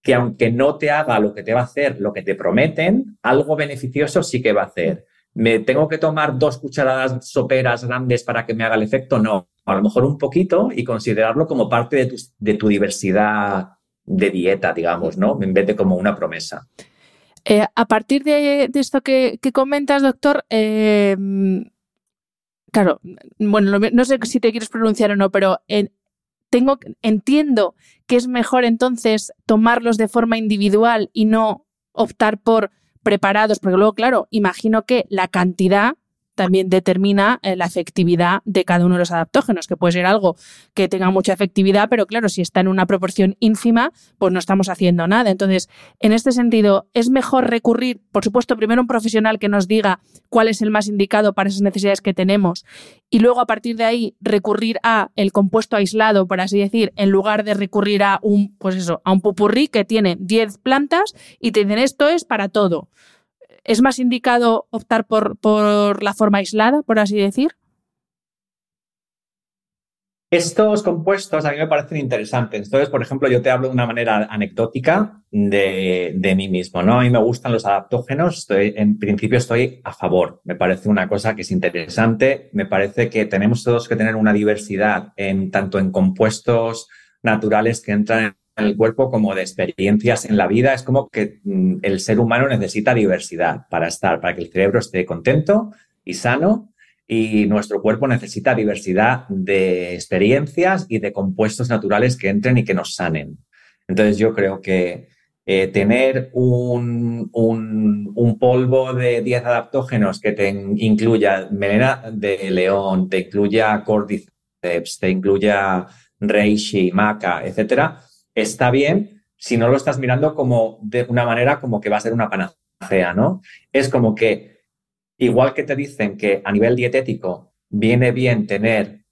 C: que aunque no te haga lo que te va a hacer, lo que te prometen, algo beneficioso sí que va a hacer. ¿Me tengo que tomar dos cucharadas soperas grandes para que me haga el efecto? No, a lo mejor un poquito y considerarlo como parte de tu, de tu diversidad de dieta, digamos, ¿no? En vez de como una promesa.
A: Eh, a partir de, esto que, comentas, doctor, eh, claro, bueno, no sé si te quieres pronunciar o no, pero tengo, entiendo que es mejor entonces tomarlos de forma individual y no optar por preparados, porque luego, claro, imagino que la cantidad también determina eh, la efectividad de cada uno de los adaptógenos, que puede ser algo que tenga mucha efectividad, pero claro, si está en una proporción ínfima, pues no estamos haciendo nada. Entonces, en este sentido, es mejor recurrir, por supuesto, primero a un profesional que nos diga cuál es el más indicado para esas necesidades que tenemos y luego a partir de ahí recurrir a el compuesto aislado, por así decir, en lugar de recurrir a un, pues eso, a un pupurrí que tiene 10 plantas y te dicen esto es para todo. ¿Es más indicado optar por, por la forma aislada, por así decir?
C: Estos compuestos a mí me parecen interesantes. Entonces, por ejemplo, yo te hablo de una manera anecdótica de, mí mismo, ¿no? A mí me gustan los adaptógenos, en principio estoy a favor. Me parece una cosa que es interesante. Me parece que tenemos todos que tener una diversidad en tanto en compuestos naturales que entran en en el cuerpo como de experiencias en la vida. Es como que mm, el ser humano necesita diversidad para estar, para que el cerebro esté contento y sano y nuestro cuerpo necesita diversidad de experiencias y de compuestos naturales que entren y que nos sanen. Entonces yo creo que eh, tener un, un, polvo de 10 adaptógenos que te incluya melena de león, te incluya cordyceps, te incluya reishi, maca, etcétera, está bien si no lo estás mirando como de una manera como que va a ser una panacea, ¿no? Es como que, igual que te dicen que a nivel dietético viene bien tener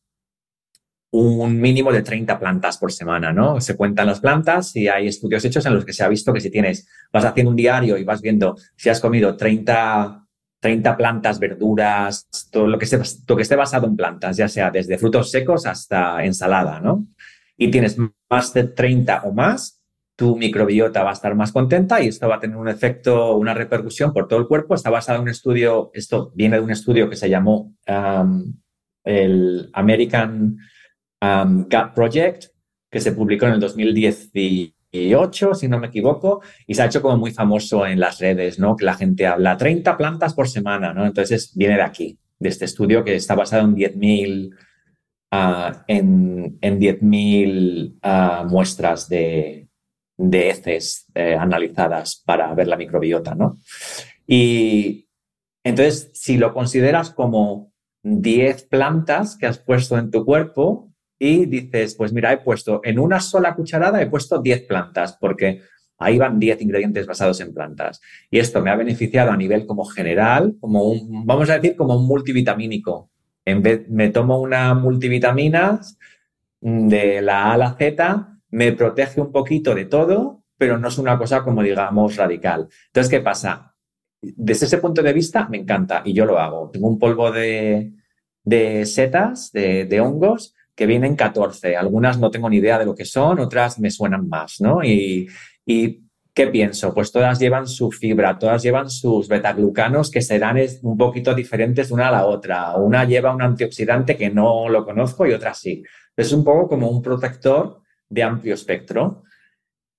C: un mínimo de 30 plantas por semana, ¿no? Se cuentan las plantas y hay estudios hechos en los que se ha visto que si tienes, vas haciendo un diario y vas viendo si has comido 30, 30 plantas, verduras, todo lo que, esté, lo que esté basado en plantas, ya sea desde frutos secos hasta ensalada, ¿no? y tienes más de 30 o más, tu microbiota va a estar más contenta y esto va a tener un efecto, una repercusión por todo el cuerpo. Está basado en un estudio, esto viene de un estudio que se llamó um, el American um, Gut Project, que se publicó en el 2018, si no me equivoco, y se ha hecho como muy famoso en las redes, ¿no? Que la gente habla 30 plantas por semana, ¿no? Entonces viene de aquí, de este estudio que está basado en 10.000 en, en 10.000 muestras de, de heces eh, analizadas para ver la microbiota, ¿no? Y entonces, si lo consideras como 10 plantas que has puesto en tu cuerpo y dices, pues mira, he puesto en una sola cucharada, he puesto 10 plantas, porque ahí van 10 ingredientes basados en plantas. Y esto me ha beneficiado a nivel como general, como un, vamos a decir, como un multivitamínico, en vez, me tomo una multivitamina de la A a la Z, me protege un poquito de todo, pero no es una cosa como digamos radical. Entonces, ¿qué pasa? Desde ese punto de vista, me encanta y yo lo hago. Tengo un polvo de, setas, de, hongos, que vienen 14. Algunas no tengo ni idea de lo que son, otras me suenan más, ¿no? Y ¿Qué pienso? Pues todas llevan su fibra, todas llevan sus betaglucanos que serán un poquito diferentes una a la otra. Una lleva un antioxidante que no lo conozco y otra sí. Es un poco como un protector de amplio espectro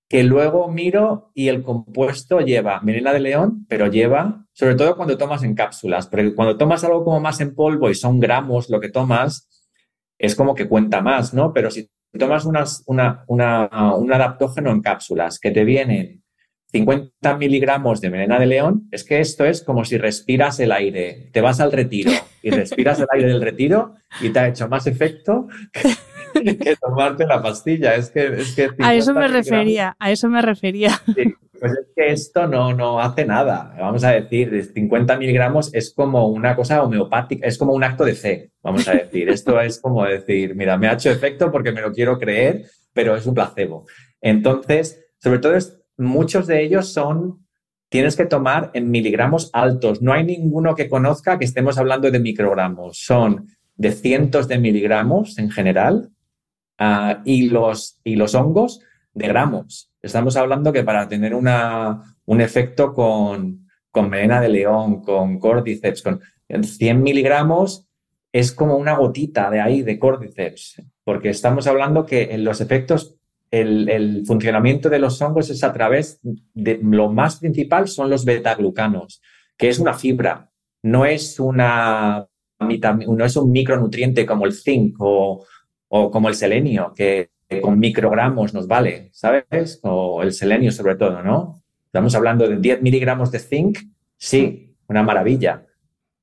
C: que luego miro y el compuesto lleva melena de león, pero lleva, sobre todo cuando tomas en cápsulas, porque cuando tomas algo como más en polvo y son gramos lo que tomas, es como que cuenta más, ¿no? Pero si tomas unas, una, una, un adaptógeno en cápsulas que te vienen 50 miligramos de melena de león, es que esto es como si respiras el aire. Te vas al retiro y respiras el aire del retiro y te ha hecho más efecto que tomarte la pastilla. Es que, es que
A: a eso me refería, a eso me refería.
C: pues es que esto no, no hace nada. Vamos a decir, 50 miligramos es como una cosa homeopática, es como un acto de fe, vamos a decir. Esto es como decir, mira, me ha hecho efecto porque me lo quiero creer, pero es un placebo. Entonces, sobre todo es muchos de ellos son, tienes que tomar en miligramos altos. No hay ninguno que conozca que estemos hablando de microgramos. Son de cientos de miligramos en general ah, y, los, y los hongos de gramos. Estamos hablando que para tener una, un efecto con, con melena de león, con cordyceps, con 100 miligramos es como una gotita de ahí de cordyceps, porque estamos hablando que en los efectos el, funcionamiento de los hongos es a través de lo más principal son los betaglucanos, que es una fibra, no es una no es un micronutriente como el zinc o, como el selenio, que, con microgramos nos vale, ¿sabes? O el selenio sobre todo, ¿no? Estamos hablando de 10 miligramos de zinc, sí, una maravilla.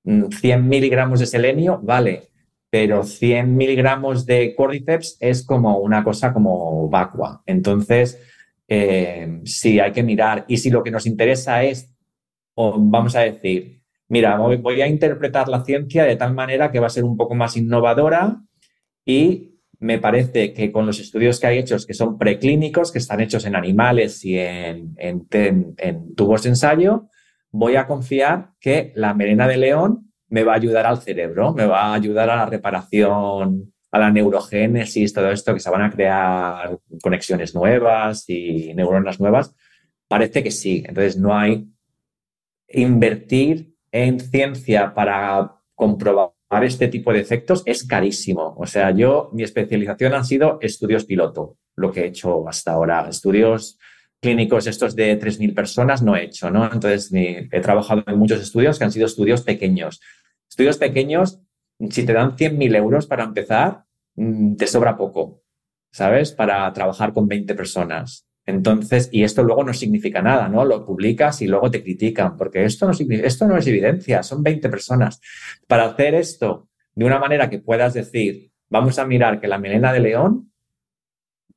C: 100 mm, miligramos de selenio, vale pero 100 miligramos de cordyceps es como una cosa como vacua. Entonces, eh, sí, hay que mirar. Y si lo que nos interesa es, o vamos a decir, mira, voy a interpretar la ciencia de tal manera que va a ser un poco más innovadora y me parece que con los estudios que hay hechos, que son preclínicos, que están hechos en animales y en, en tubos de ensayo, voy a confiar que la melena de león me va a ayudar al cerebro, me va a ayudar a la reparación, a la neurogénesis, todo esto, que se van a crear conexiones nuevas y neuronas nuevas. Parece que sí. Entonces, no hay invertir en ciencia para comprobar este tipo de efectos es carísimo. O sea, yo, mi especialización han sido estudios piloto, lo que he hecho hasta ahora. Estudios clínicos estos de 3.000 personas no he hecho, ¿no? Entonces, he trabajado en muchos estudios que han sido estudios pequeños. Estudios pequeños, si te dan 100.000 euros para empezar, mm, te sobra poco, ¿sabes? Para trabajar con 20 personas. Entonces, y esto luego no significa nada, ¿no? Lo publicas y luego te critican, porque esto no, esto no es evidencia, son 20 personas. Para hacer esto de una manera que puedas decir, vamos a mirar que la melena de león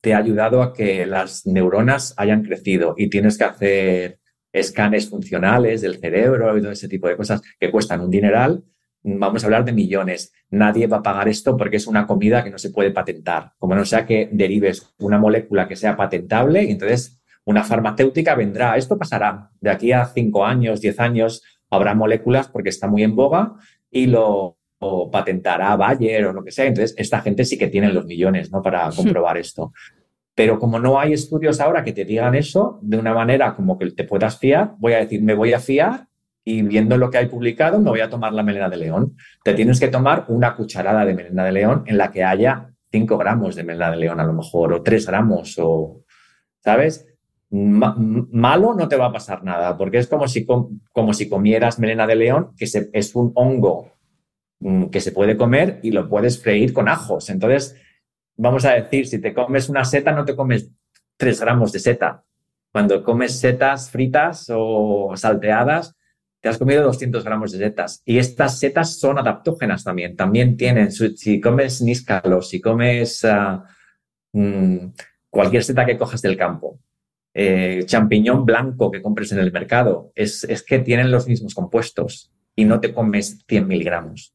C: te ha ayudado a que las neuronas hayan crecido y tienes que hacer escanes funcionales del cerebro y todo ese tipo de cosas que cuestan un dineral vamos a hablar de millones. Nadie va a pagar esto porque es una comida que no se puede patentar. Como no sea que derives una molécula que sea patentable y entonces una farmacéutica vendrá. Esto pasará. De aquí a cinco años, diez años, habrá moléculas porque está muy en boga y lo patentará Bayer o lo que sea. Entonces, esta gente sí que tiene los millones ¿no? para comprobar esto. Pero como no hay estudios ahora que te digan eso de una manera como que te puedas fiar, voy a decir, me voy a fiar y viendo lo que hay publicado, me voy a tomar la melena de león. Te tienes que tomar una cucharada de melena de león en la que haya 5 gramos de melena de león a lo mejor, o 3 gramos, o, ¿sabes? malo no te va a pasar nada, porque es como si, como si comieras melena de león, que es un hongo que se puede comer y lo puedes freír con ajos. Entonces, vamos a decir, si te comes una seta, no te comes 3 gramos de seta. Cuando comes setas fritas o salteadas, te has comido 200 gramos de setas. Y estas setas son adaptógenas también. También tienen, si comes níscalos, si comes ah, mm, cualquier seta que cojas del campo, eh, champiñón blanco que compres en el mercado, es, es, que tienen los mismos compuestos y no te comes 100 miligramos.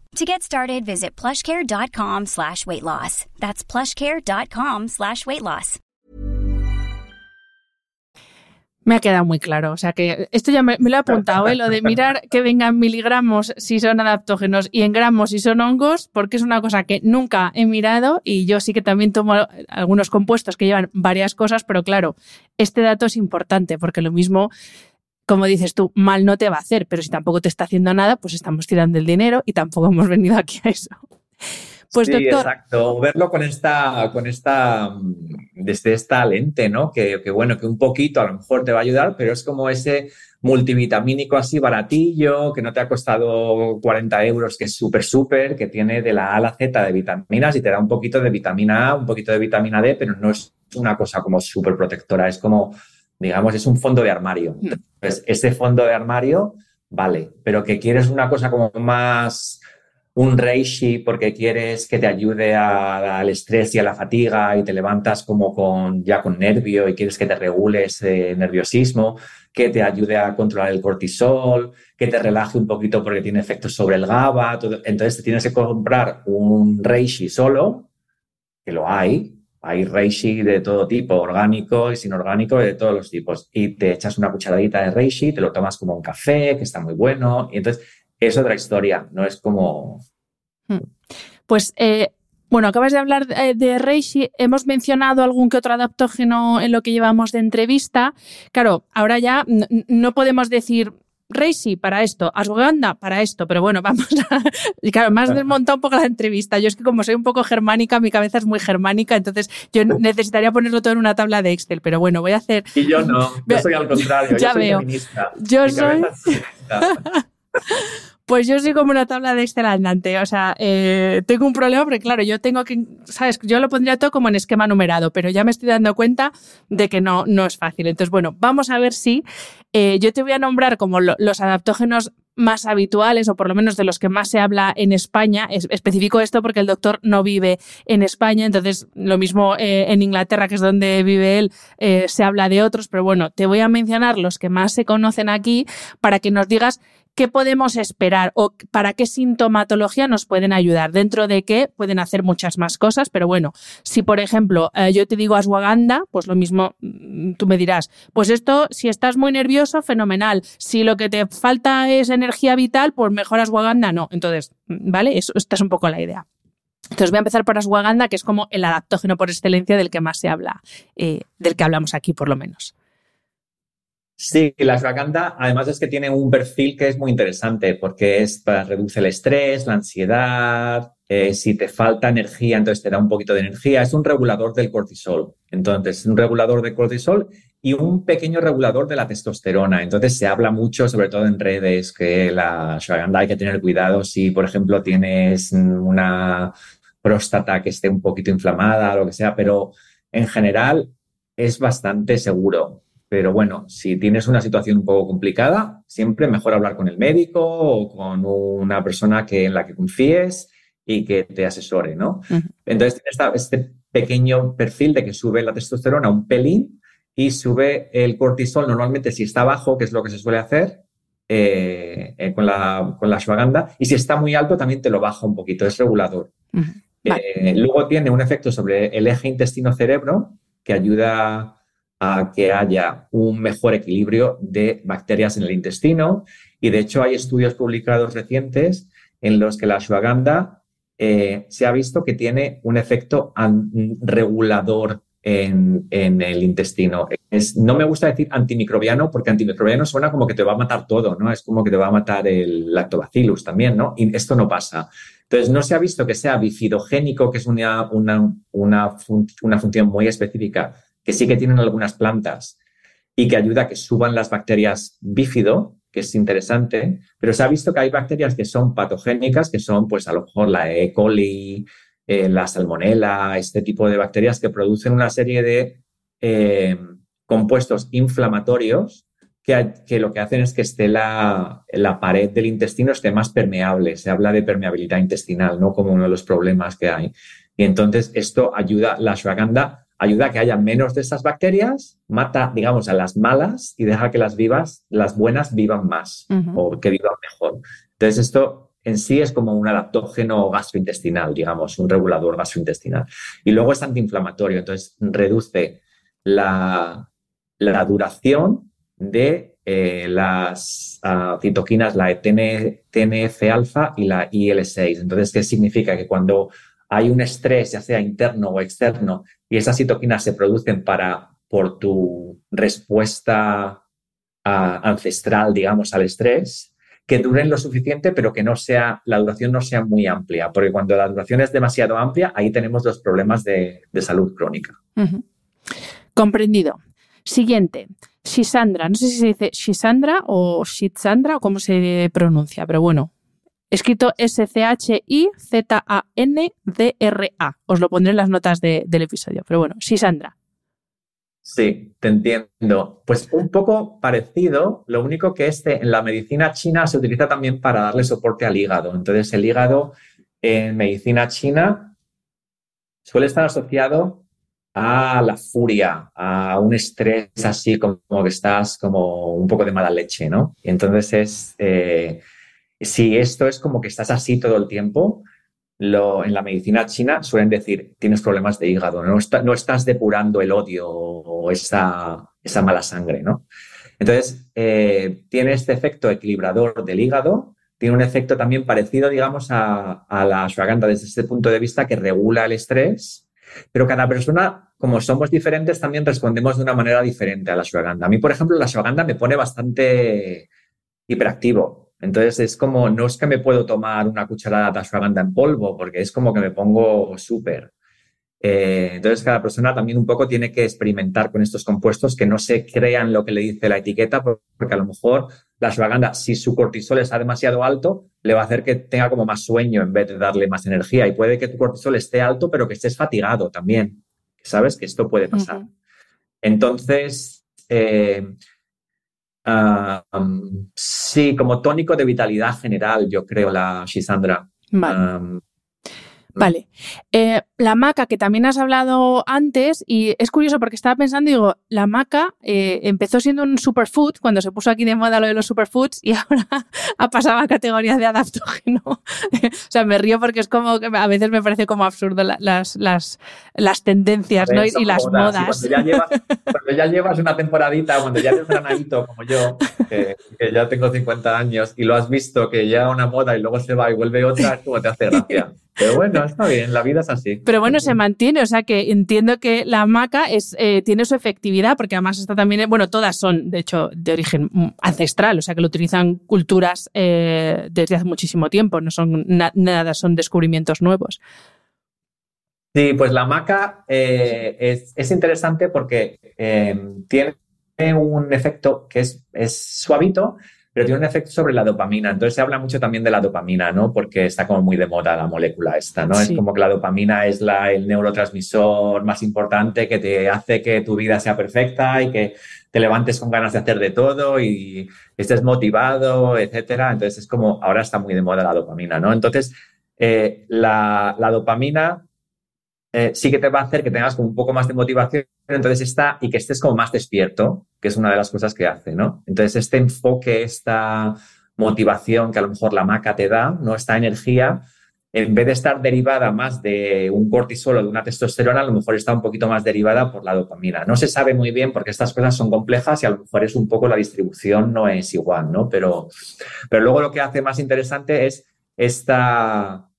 B: To get started, visit plushcare.com slash weight loss. That's plushcare.com slash weight loss.
A: Me ha quedado muy claro. O sea que esto ya me, lo he apuntado, ¿eh? lo de mirar que vengan miligramos si son adaptógenos y en gramos si son hongos, porque es una cosa que nunca he mirado y yo sí que también tomo algunos compuestos que llevan varias cosas, pero claro, este dato es importante porque lo mismo como dices tú, mal no te va a hacer, pero si tampoco te está haciendo nada, pues estamos tirando el dinero y tampoco hemos venido aquí a eso.
C: Pues sí, exacto. Verlo con esta, con esta, desde esta lente, ¿no? Que, que, bueno, que un poquito a lo mejor te va a ayudar, pero es como ese multivitamínico así baratillo, que no te ha costado 40 euros, que es súper, súper, que tiene de la A a la Z de vitaminas y te da un poquito de vitamina A, un poquito de vitamina D, pero no es una cosa como súper protectora, es como, digamos, es un fondo de armario. Hmm. Entonces, ese fondo de armario, vale, pero que quieres una cosa como más un reishi porque quieres que te ayude al estrés y a la fatiga y te levantas como con ya con nervio y quieres que te regule ese nerviosismo, que te ayude a controlar el cortisol, que te relaje un poquito porque tiene efectos sobre el GABA. Entonces te tienes que comprar un reishi solo, que lo hay. Hay reishi de todo tipo, orgánico y sin orgánico, de todos los tipos. Y te echas una cucharadita de reishi, te lo tomas como un café, que está muy bueno. Y entonces es otra historia, no es como...
A: Hmm. Pues, eh, bueno, acabas de hablar eh, de Reishi, hemos mencionado algún que otro adaptógeno en lo que llevamos de entrevista. Claro, ahora ya no podemos decir Reishi para esto, Ashwagandha para esto, pero bueno, vamos a... Y claro, me has desmontado un poco la entrevista. Yo es que como soy un poco germánica, mi cabeza es muy germánica, entonces yo necesitaría ponerlo todo en una tabla de Excel, pero bueno, voy a hacer...
C: Y yo no, yo soy al contrario, ya yo soy veo. Feminista.
A: Yo soy... Pues yo soy como una tabla de Excel andante. O sea, eh, tengo un problema porque, claro, yo tengo que, ¿sabes? Yo lo pondría todo como en esquema numerado, pero ya me estoy dando cuenta de que no, no es fácil. Entonces, bueno, vamos a ver si eh, yo te voy a nombrar como los adaptógenos más habituales o por lo menos de los que más se habla en España. Es, especifico esto porque el doctor no vive en España, entonces lo mismo eh, en Inglaterra, que es donde vive él, se habla de otros, pero bueno, te voy a mencionar los que más se conocen aquí para que nos digas ¿qué podemos esperar o para qué sintomatología nos pueden ayudar? Dentro de qué pueden hacer muchas más cosas, pero bueno, si por ejemplo eh, yo te digo ashwagandha, pues lo mismo mm, tú me dirás, pues esto si estás muy nervioso, fenomenal. Si lo que te falta es energía vital, pues mejor ashwagandha no. Entonces, mm, ¿vale? Eso, esta es un poco la idea. Entonces voy a empezar por ashwagandha, que es como el adaptógeno por excelencia del que más se habla, eh, del que hablamos aquí por lo menos.
C: Sí, la ashwagandha además es que tiene un perfil que es muy interesante porque es para reduce el estrés, la ansiedad, eh, si te falta energía, entonces te da un poquito de energía. Es un regulador del cortisol. Entonces, es un regulador de cortisol y un pequeño regulador de la testosterona. Entonces, se habla mucho, sobre todo en redes, que la ashwagandha hay que tener cuidado si, por ejemplo, tienes una próstata que esté un poquito inflamada o lo que sea, pero en general es bastante seguro. Pero bueno, si tienes una situación un poco complicada, siempre mejor hablar con el médico o con una persona que, en la que confíes y que te asesore, ¿no? Entonces, tiene este pequeño perfil de que sube la testosterona un pelín y sube el cortisol normalmente si está bajo, que es lo que se suele hacer eh, eh, con, la, con la ashwagandha, y si está muy alto también te lo baja un poquito, es regulador. Eh, luego tiene un efecto sobre el eje intestino-cerebro que ayuda a que haya un mejor equilibrio de bacterias en el intestino. Y de hecho hay estudios publicados recientes en los que la ashwagandha eh, se ha visto que tiene un efecto regulador en, el intestino. Es, no me gusta decir antimicrobiano porque antimicrobiano suena como que te va a matar todo, ¿no? Es como que te va a matar el lactobacillus también, ¿no? Y esto no pasa. Entonces, no se ha visto que sea bifidogénico, que es una, una, una función muy específica que sí que tienen algunas plantas y que ayuda a que suban las bacterias bífido, que es interesante, pero se ha visto que hay bacterias que son patogénicas, que son pues a lo mejor la E. coli, eh, la salmonella, este tipo de bacterias que producen una serie de eh, compuestos inflamatorios que, que, lo que hacen es que esté la, la, pared del intestino esté más permeable. Se habla de permeabilidad intestinal, ¿no? Como uno de los problemas que hay. Y entonces esto ayuda, la ashwagandha ayuda a que haya menos de esas bacterias, mata, digamos, a las malas y deja que las vivas, las buenas vivan más o que vivan mejor. Entonces, esto en sí es como un adaptógeno gastrointestinal, digamos, un regulador gastrointestinal. Y luego es antiinflamatorio, entonces reduce la, duración de eh, las ah, citoquinas, la TNF-alfa y la IL-6. Entonces, ¿qué significa? Que cuando hay un estrés, ya sea interno o externo, y esas citoquinas se producen para, por tu respuesta ancestral, digamos, al estrés, que duren lo suficiente, pero que no sea, la duración no sea muy amplia, porque cuando la duración es demasiado amplia, ahí tenemos los problemas de, salud crónica.
A: Comprendido. Siguiente, Shisandra. No sé si se dice Shisandra o Shitsandra o cómo se pronuncia, pero bueno, escrito S-C-H-I-Z-A-N-D-R-A. Os lo pondré en las notas del episodio, pero bueno, Shisandra.
C: Sí, te entiendo. Pues un poco parecido, lo único que este en la medicina china se utiliza también para darle soporte al hígado. Entonces, el hígado en medicina china suele estar asociado a la furia, a un estrés así como que estás como un poco de mala leche, ¿no? Y entonces es, eh, si esto es como que estás así todo el tiempo, en la medicina china suelen decir, tienes problemas de hígado, no, estás depurando el odio o esa, esa mala sangre, ¿no? Entonces, eh, tiene este efecto equilibrador del hígado, tiene un efecto también parecido, digamos, a, la ashwagandha desde este punto de vista que regula el estrés, pero cada persona, como somos diferentes, también respondemos de una manera diferente a la ashwagandha. A mí, por ejemplo, la ashwagandha me pone bastante hiperactivo. Entonces es como, no es que me puedo tomar una cucharada de ashwagandha en polvo, porque es como que me pongo súper. Eh, entonces cada persona también un poco tiene que experimentar con estos compuestos que no se crean lo que le dice la etiqueta, porque a lo mejor la ashwagandha, si su cortisol está demasiado alto, le va a hacer que tenga como más sueño en vez de darle más energía. Y puede que tu cortisol esté alto, pero que estés fatigado también. ¿Sabes? Que esto puede pasar. Entonces, eh, Ah, sí, como tónico de vitalidad general, yo creo, la Shisandra.
A: Vale. Eh, la maca, que también has hablado antes, y es curioso porque estaba pensando, digo, la maca eh, empezó siendo un superfood cuando se puso aquí de moda lo de los superfoods y ahora ha pasado a categoría de adaptógeno. o sea, me río porque es como que a veces me parece como absurdo las, las, las tendencias ¿no? y, las modas.
C: cuando, ya llevas, cuando, ya llevas, una temporadita, cuando ya eres granadito como yo, que, ya tengo 50 años y lo has visto que llega una moda y luego se va y vuelve otra, es como te hace gracia. Pero bueno, está bien, la vida es así.
A: Pero bueno, se mantiene, o sea que entiendo que la maca es, eh, tiene su efectividad, porque además está también, bueno, todas son, de hecho, de origen ancestral, o sea que lo utilizan culturas eh, desde hace muchísimo tiempo, no son nada, son descubrimientos nuevos.
C: Sí, pues la maca eh, es, interesante porque tiene un efecto que es, es suavito, pero tiene un efecto sobre la dopamina. Entonces se habla mucho también de la dopamina, ¿no? Porque está como muy de moda la molécula esta, ¿no? Es como que la dopamina es la, el neurotransmisor más importante que te hace que tu vida sea perfecta y que te levantes con ganas de hacer de todo y estés motivado, etcétera. Entonces es como, ahora está muy de moda la dopamina, ¿no? Entonces, eh, la, la dopamina eh, sí que te va a hacer que tengas como un poco más de motivación, entonces está, y que estés como más despierto, que es una de las cosas que hace, ¿no? Entonces este enfoque, esta motivación que a lo mejor la maca te da, ¿no? Esta energía, en vez de estar derivada más de un cortisol o de una testosterona, a lo mejor está un poquito más derivada por la dopamina. No se sabe muy bien porque estas cosas son complejas y a lo mejor es un poco la distribución no es igual, ¿no? Pero, pero luego lo que hace más interesante es esta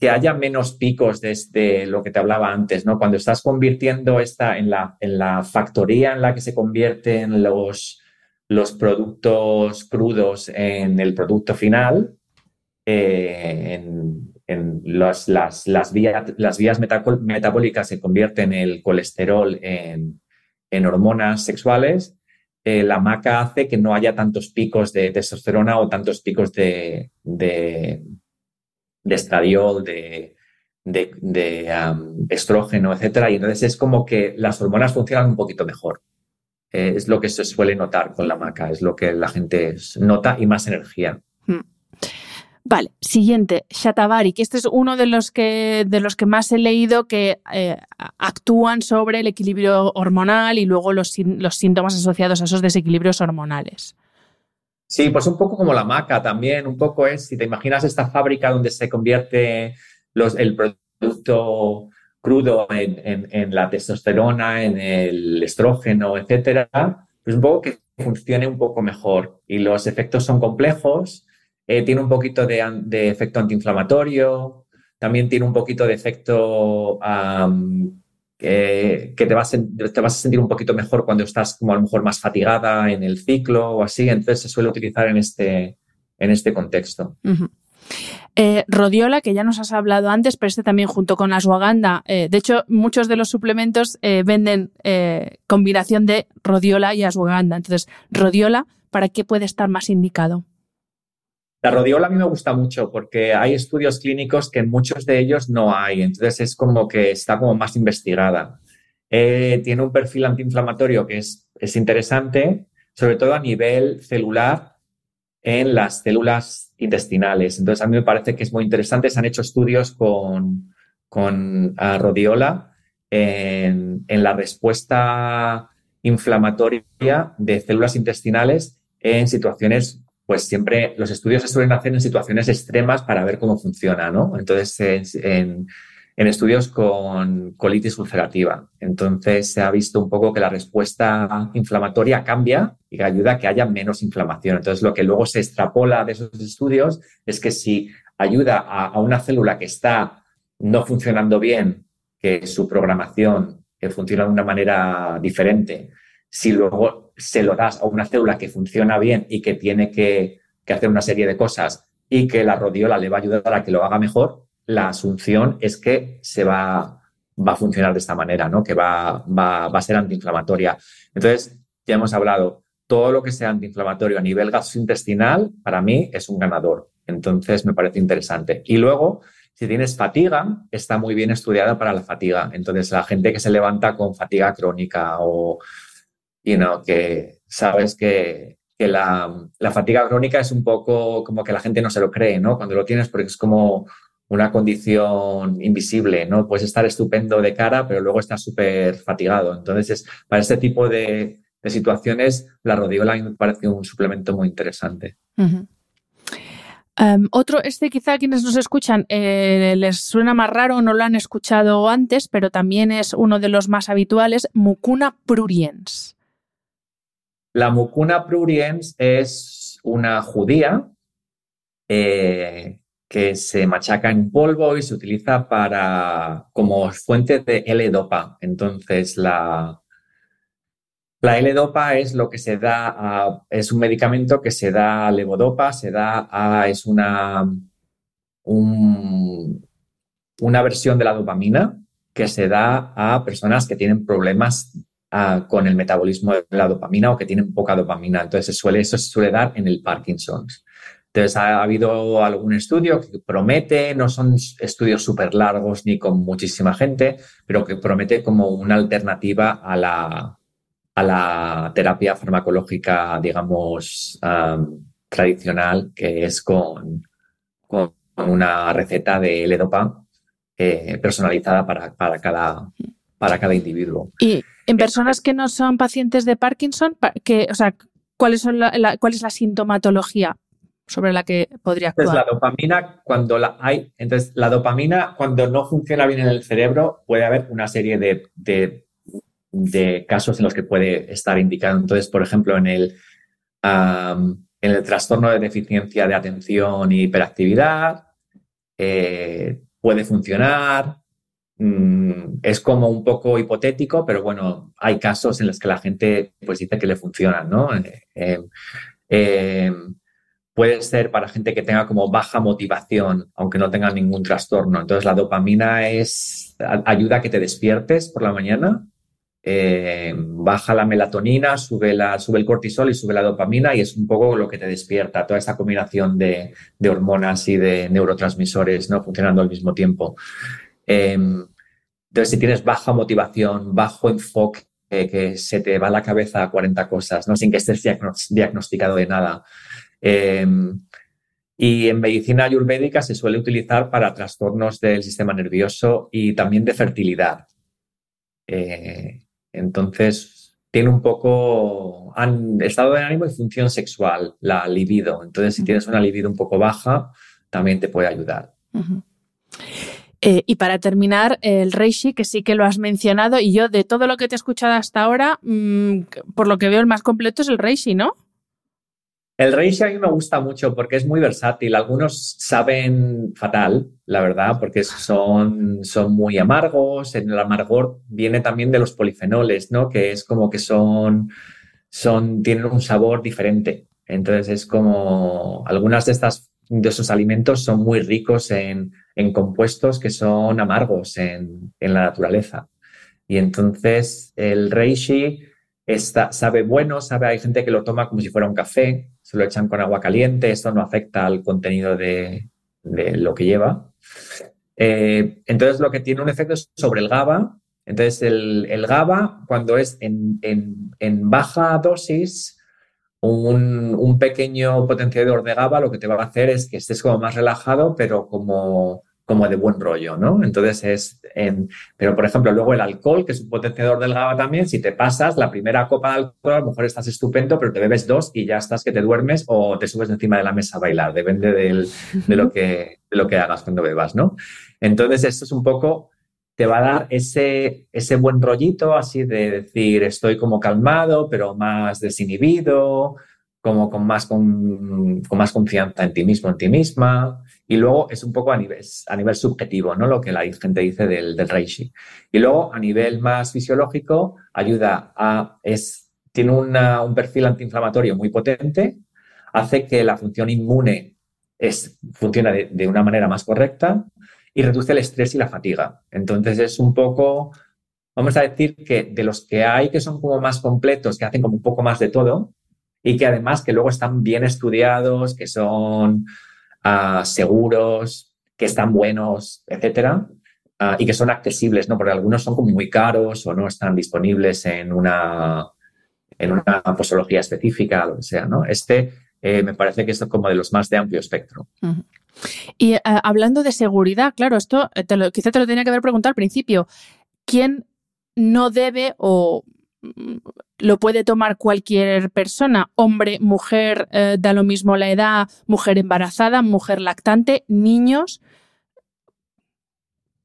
C: que haya menos picos desde lo que te hablaba antes, ¿no? Cuando estás convirtiendo esta en la, en la factoría en la que se convierten los, los productos crudos en el producto final, eh, en, las, las, vías, las vías metabólicas se convierten el colesterol en, hormonas sexuales, eh, la maca hace que no haya tantos picos de testosterona o tantos picos de, de estradiol, de, estrógeno, etcétera. Y entonces es como que las hormonas funcionan un poquito mejor. Eh, es lo que se suele notar con la maca, es lo que la gente nota y más energía. Hmm.
A: Vale, siguiente, Shatavari, que este es uno de los que, de los que más he leído que eh, actúan sobre el equilibrio hormonal y luego los, los síntomas asociados a esos desequilibrios hormonales.
C: Sí, pues un poco como la maca también, un poco es, si te imaginas esta fábrica donde se convierte los, el producto crudo en, la testosterona, en el estrógeno, etcétera, pues un poco que funcione un poco mejor. Y los efectos son complejos, eh, tiene un poquito de, efecto antiinflamatorio, también tiene un poquito de efecto que, te, vas, te vas a sentir un poquito mejor cuando estás como a lo mejor más fatigada en el ciclo o así. Entonces se suele utilizar en este, en este contexto.
A: Eh, rodiola, que ya nos has hablado antes, pero este también junto con ashwagandha. Eh, de hecho, muchos de los suplementos eh, venden combinación de rodiola y ashwagandha. Entonces, rodiola, ¿para qué puede estar más indicado?
C: La rodiola a mí me gusta mucho porque hay estudios clínicos que en muchos de ellos no hay, entonces es como que está como más investigada. Eh, tiene un perfil antiinflamatorio que es, es interesante, sobre todo a nivel celular en las células intestinales. Entonces a mí me parece que es muy interesante. Se han hecho estudios con, con rodiola en, en la respuesta inflamatoria de células intestinales en situaciones pues siempre los estudios se suelen hacer en situaciones extremas para ver cómo funciona, ¿no? Entonces, en, estudios con colitis ulcerativa. Entonces, se ha visto un poco que la respuesta inflamatoria cambia y que ayuda a que haya menos inflamación. Entonces, lo que luego se extrapola de esos estudios es que si ayuda a, a una célula que está no funcionando bien, que su programación que funciona de una manera diferente, si luego se lo das a una célula que funciona bien y que tiene que, hacer una serie de cosas y que la rodiola le va a ayudar a que lo haga mejor, la asunción es que se va, a funcionar de esta manera, ¿no? que va, va, va a ser antiinflamatoria. Entonces, ya hemos hablado, todo lo que sea antiinflamatorio a nivel gastrointestinal, para mí es un ganador. Entonces, me parece interesante. Y luego, si tienes fatiga, está muy bien estudiada para la fatiga. Entonces, la gente que se levanta con fatiga crónica o y no que sabes que, la, fatiga crónica es un poco como que la gente no se lo cree, ¿no? Cuando lo tienes, porque es como una condición invisible, ¿no? Puedes estar estupendo de cara, pero luego estás súper fatigado. Entonces, para este tipo de, situaciones, la rodiola me parece un suplemento muy interesante.
A: Em, otro, este quizá quienes nos escuchan eh, les suena más raro, no lo han escuchado antes, pero también es uno de los más habituales, Mucuna pruriens.
C: La mucuna pruriens es una judía eh, que se machaca en polvo y se utiliza para, como fuente de L-Dopa. Entonces, la, la L-Dopa es lo que se da es un medicamento que se da a levodopa, se da a, es una, una versión de la dopamina que se da a personas que tienen problemas con el metabolismo de la dopamina o que tienen poca dopamina. Entonces, suele, eso se suele dar en el Parkinson's. Entonces, ha habido algún estudio que promete, no son estudios súper largos ni con muchísima gente, pero que promete como una alternativa a la, a la terapia farmacológica, digamos, tradicional, que es con, con, una receta de L-Dopa eh, personalizada para, para, cada, para cada individuo.
A: Y en personas que no son pacientes de Parkinson, que, o sea, ¿cuál es la, ¿cuál es la sintomatología sobre la que podría actuar?
C: Entonces, la dopamina, cuando la hay, entonces la dopamina, cuando no funciona bien en el cerebro, puede haber una serie de, casos en los que puede estar indicado. Entonces, por ejemplo, en el, en el trastorno de deficiencia de atención y hiperactividad, eh, puede funcionar. Mm, es como un poco hipotético, pero bueno, hay casos en los que la gente pues dice que le funcionan, ¿no? Eh, eh, eh, puede ser para gente que tenga como baja motivación, aunque no tenga ningún trastorno. Entonces la dopamina es ayuda a que te despiertes por la mañana, baja la melatonina, sube, la, sube el cortisol y sube la dopamina y es un poco lo que te despierta, toda esa combinación de, de hormonas y de neurotransmisores ¿no? funcionando al mismo tiempo. Em, entonces, si tienes baja motivación, bajo enfoque, que se te va la cabeza a 40 cosas, ¿no? sin que estés diagnosticado de nada. Em, y en medicina ayurvédica se suele utilizar para trastornos del sistema nervioso y también de fertilidad. Eh, entonces, tiene un poco estado de ánimo y función sexual, la libido. Entonces, si tienes una libido un poco baja, también te puede ayudar.
A: Eh, y para terminar, el Reishi, que sí que lo has mencionado, y yo de todo lo que te he escuchado hasta ahora, mm, por lo que veo, el más completo es el Reishi, ¿no?
C: El reishi a mí me gusta mucho porque es muy versátil. Algunos saben fatal, la verdad, porque son, son muy amargos. En el amargor viene también de los polifenoles, ¿no? Que es como que son, son, tienen un sabor diferente. Entonces es como algunas de estas de esos alimentos son muy ricos en, en compuestos que son amargos en, en, la naturaleza. Y entonces el reishi está, sabe bueno, sabe, hay gente que lo toma como si fuera un café, se lo echan con agua caliente, esto no afecta al contenido de, lo que lleva. Eh, entonces, lo que tiene un efecto es sobre el GABA. Entonces, el, GABA, cuando es en, baja dosis, un, un, pequeño potenciador de GABA lo que te va a hacer es que estés como más relajado, pero como como de buen rollo, ¿no? Entonces es, en, pero por ejemplo, luego el alcohol, que es un potenciador del GABA también, si te pasas la primera copa de alcohol, a lo mejor estás estupendo, pero te bebes dos y ya estás que te duermes o te subes encima de la mesa a bailar, depende de, lo que, de lo que hagas cuando bebas, ¿no? Entonces esto es un poco, te va a dar ese, ese buen rollito así de decir, estoy como calmado, pero más desinhibido, como con más, con, con más confianza en ti mismo, en ti misma. Y luego es un poco a nivel, a nivel subjetivo, ¿no? Lo que la gente dice del, del reishi. Y luego a nivel más fisiológico ayuda a, es, tiene un perfil antiinflamatorio muy potente, hace que la función inmune es, funcione de, una manera más correcta y reduce el estrés y la fatiga. Entonces es un poco, vamos a decir que de los que hay que son como más completos, que hacen como un poco más de todo y que además que luego están bien estudiados, que son seguros, que están buenos, etcétera, y que son accesibles, ¿no? Porque algunos son como muy caros o no están disponibles en una, en una posología específica, lo que sea, ¿no? Este eh, me parece que es como de los más de amplio espectro.
A: Y eh, hablando de seguridad, claro, esto lo, quizá te lo tenía que haber preguntado al principio. ¿Quién no debe o lo puede tomar cualquier persona, hombre, mujer, eh, da lo mismo la edad, mujer embarazada, mujer lactante, niños.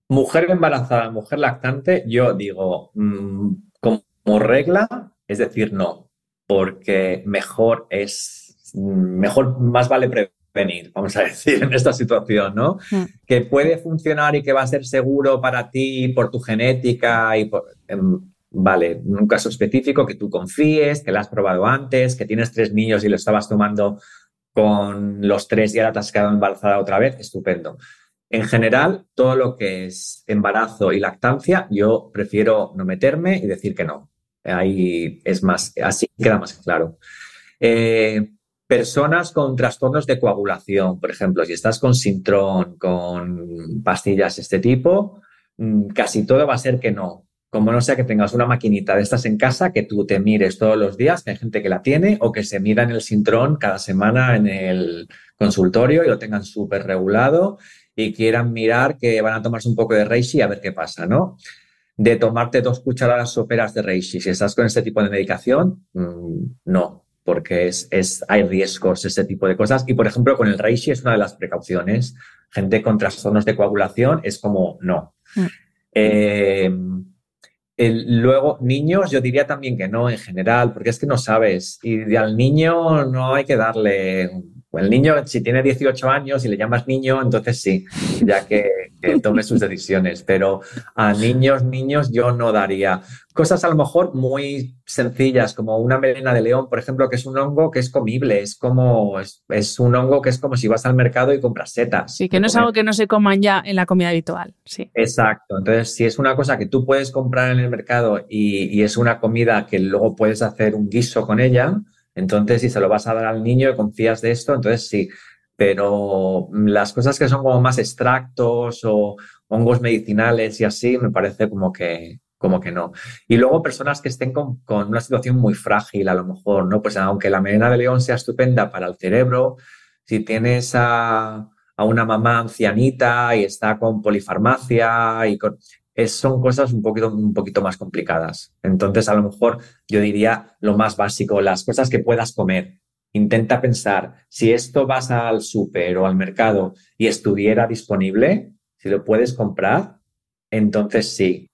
C: Mujer embarazada, mujer lactante, yo digo, mm, como regla, es decir, no, porque mejor es, mejor, más vale prevenir, vamos a decir, en esta situación, ¿no? Mm. Que puede funcionar y que va a ser seguro para ti por tu genética y por, em, vale, un caso específico que tú confíes, que lo has probado antes, que tienes tres niños y lo estabas tomando con los tres y ahora te has quedado embarazada otra vez, estupendo. En general, todo lo que es embarazo y lactancia, yo prefiero no meterme y decir que no. Ahí es más, así queda más claro. Eh, personas con trastornos de coagulación, por ejemplo, si estás con sintrón, con pastillas de este tipo, mm, casi todo va a ser que no como no sea que tengas una maquinita de estas en casa que tú te mires todos los días, que hay gente que la tiene, o que se mida en el sintrón cada semana en el consultorio y lo tengan súper regulado y quieran mirar que van a tomarse un poco de reishi a ver qué pasa, ¿no? De tomarte dos cucharadas soperas de reishi, si estás con este tipo de medicación, mm, no, porque es, es, hay riesgos, ese tipo de cosas. Y, por ejemplo, con el reishi es una de las precauciones. Gente con trastornos de coagulación es como, no. Mm. Eh, luego, niños, yo diría también que no en general, porque es que no sabes. Y al niño no hay que darle. El niño, si tiene 18 años y le llamas niño, entonces sí, ya que, que tome sus decisiones. Pero a niños, niños, yo no daría cosas a lo mejor muy sencillas, como una melena de león, por ejemplo, que es un hongo que es comible, es como, es, un hongo que es como si vas al mercado y compras setas.
A: Sí, que no es algo que no se coman ya en la comida habitual, sí.
C: Exacto, entonces si es una cosa que tú puedes comprar en el mercado y, es una comida que luego puedes hacer un guiso con ella, entonces si se lo vas a dar al niño y confías de esto, entonces sí. Pero las cosas que son como más extractos o hongos medicinales y así, me parece como que, como que no. Y luego personas que estén con, una situación muy frágil, a lo mejor, ¿no? Pues aunque la melena de león sea estupenda para el cerebro, si tienes a, una mamá ancianita y está con polifarmacia y con, son cosas un poquito, un poquito más complicadas. Entonces, a lo mejor yo diría lo más básico, las cosas que puedas comer. Intenta pensar, si esto vas al súper o al mercado y estuviera disponible, si lo puedes comprar, entonces sí,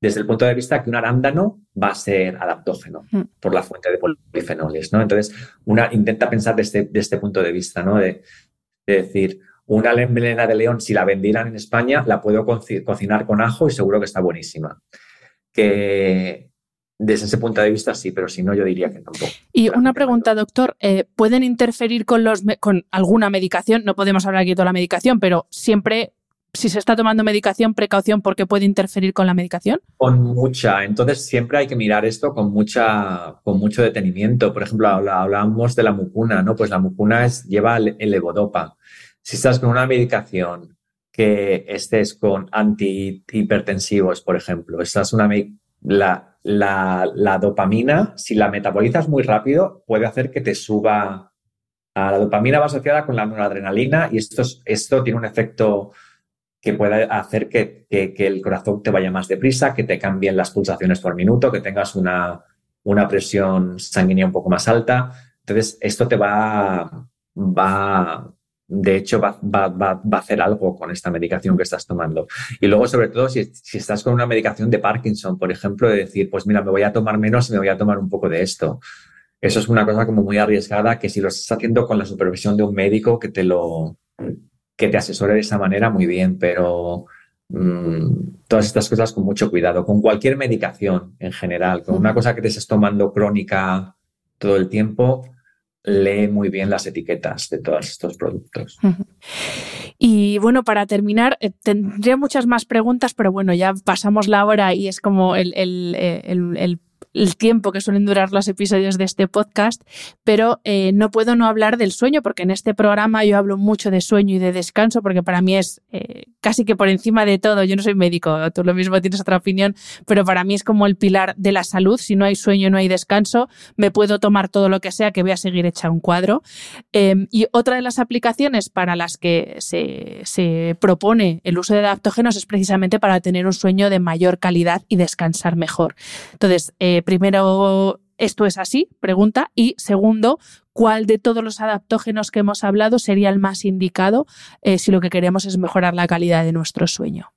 C: desde el punto de vista que un arándano va a ser adaptógeno mm. por la fuente de polifenoles, ¿no? Entonces, una intenta pensar desde, este punto de vista, ¿no? De, decir, una melena de león, si la vendieran en España, la puedo cocinar con ajo y seguro que está buenísima. Que desde ese punto de vista sí, pero si no, yo diría que tampoco.
A: Y una pregunta, doctor, eh, ¿pueden interferir con, los, con alguna medicación? No podemos hablar aquí de toda la medicación, pero siempre si se está tomando medicación, precaución porque puede interferir con la medicación?
C: Con mucha. Entonces siempre hay que mirar esto con mucha, con mucho detenimiento. Por ejemplo, hablábamos de la mucuna, ¿no? Pues la mucuna es, lleva el, levodopa. Si estás con una medicación que estés con antihipertensivos, por ejemplo, estás una la, la, dopamina, si la metabolizas muy rápido, puede hacer que te suba. La dopamina va asociada con la noradrenalina y esto, esto tiene un efecto que pueda hacer que, el corazón te vaya más deprisa, que te cambien las pulsaciones por minuto, que tengas una, una presión sanguínea un poco más alta. Entonces, esto te va, va de hecho, va, va, a hacer algo con esta medicación que estás tomando. Y luego, sobre todo, si, si, estás con una medicación de Parkinson, por ejemplo, de decir, pues mira, me voy a tomar menos y me voy a tomar un poco de esto. Eso es una cosa como muy arriesgada que si lo estás haciendo con la supervisión de un médico que te lo, que te asesore de esa manera, muy bien, pero mm, todas estas cosas con mucho cuidado, con cualquier medicación en general, con una cosa que te estés tomando crónica todo el tiempo, lee muy bien las etiquetas de todos estos productos.
A: Y bueno, para terminar, eh, tendría muchas más preguntas, pero bueno, ya pasamos la hora y es como el, el, el el tiempo que suelen durar los episodios de este podcast, pero eh, no puedo no hablar del sueño, porque en este programa yo hablo mucho de sueño y de descanso, porque para mí es eh, casi que por encima de todo, yo no soy médico, tú lo mismo tienes otra opinión, pero para mí es como el pilar de la salud, si no hay sueño, no hay descanso, me puedo tomar todo lo que sea, que voy a seguir hecha un cuadro. Em, y otra de las aplicaciones para las que se, se propone el uso de adaptógenos es precisamente para tener un sueño de mayor calidad y descansar mejor. Entonces, eh, primero, ¿esto es así? Pregunta. Y segundo, ¿cuál de todos los adaptógenos que hemos hablado sería el más indicado eh, si lo que queremos es mejorar la calidad de nuestro sueño?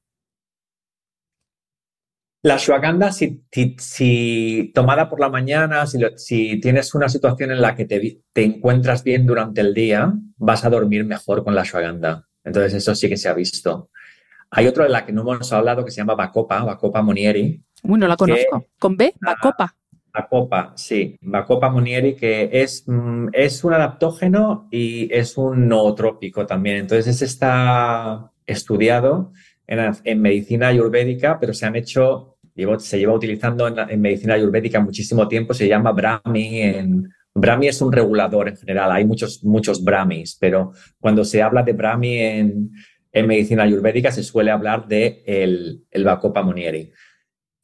C: La ashwagandha, si, tomada por la mañana, si, tienes una situación en la que te, encuentras bien durante el día, vas a dormir mejor con la ashwagandha. Entonces, eso sí que se ha visto. Hay otro de la que no hemos hablado que se llama Bacopa, Bacopa Monieri,
A: bueno, la conozco. ¿Con B? Bacopa.
C: Bacopa, sí. Bacopa Munieri, que es, mm, es un adaptógeno y es un nootrópico también. Entonces, está estudiado en, medicina ayurvédica, pero se han hecho, se lleva utilizando en, medicina ayurvédica muchísimo tiempo, se llama Brahmi. En, Brahmi es un regulador en general, hay muchos, muchos Brahmis, pero cuando se habla de Brahmi en, medicina ayurvédica se suele hablar de el, el Bacopa Monieri.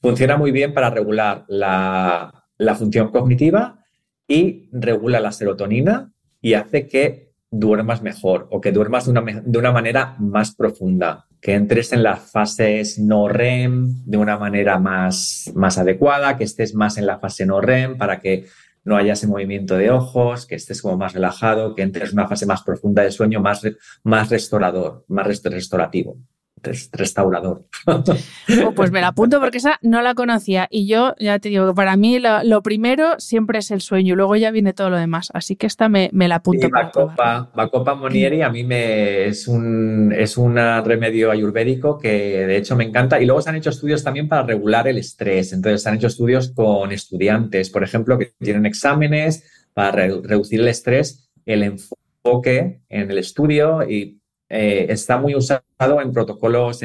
C: Funciona muy bien para regular la, función cognitiva y regula la serotonina y hace que duermas mejor o que duermas de una, de una, manera más profunda, que entres en las fases no REM de una manera más, más adecuada, que estés más en la fase no REM para que no haya ese movimiento de ojos, que estés como más relajado, que entres en una fase más profunda de sueño, más, más restaurador, más restaurativo restaurador.
A: Oh, pues me la apunto porque esa no la conocía y yo ya te digo que para mí lo, primero siempre es el sueño y luego ya viene todo lo demás. Así que esta me, la apunto.
C: Sí, Copa Monieri a mí me, es, un, es un remedio ayurvédico que de hecho me encanta y luego se han hecho estudios también para regular el estrés. Entonces se han hecho estudios con estudiantes, por ejemplo, que tienen exámenes para reducir el estrés, el enfoque en el estudio y eh, está muy usado en protocolos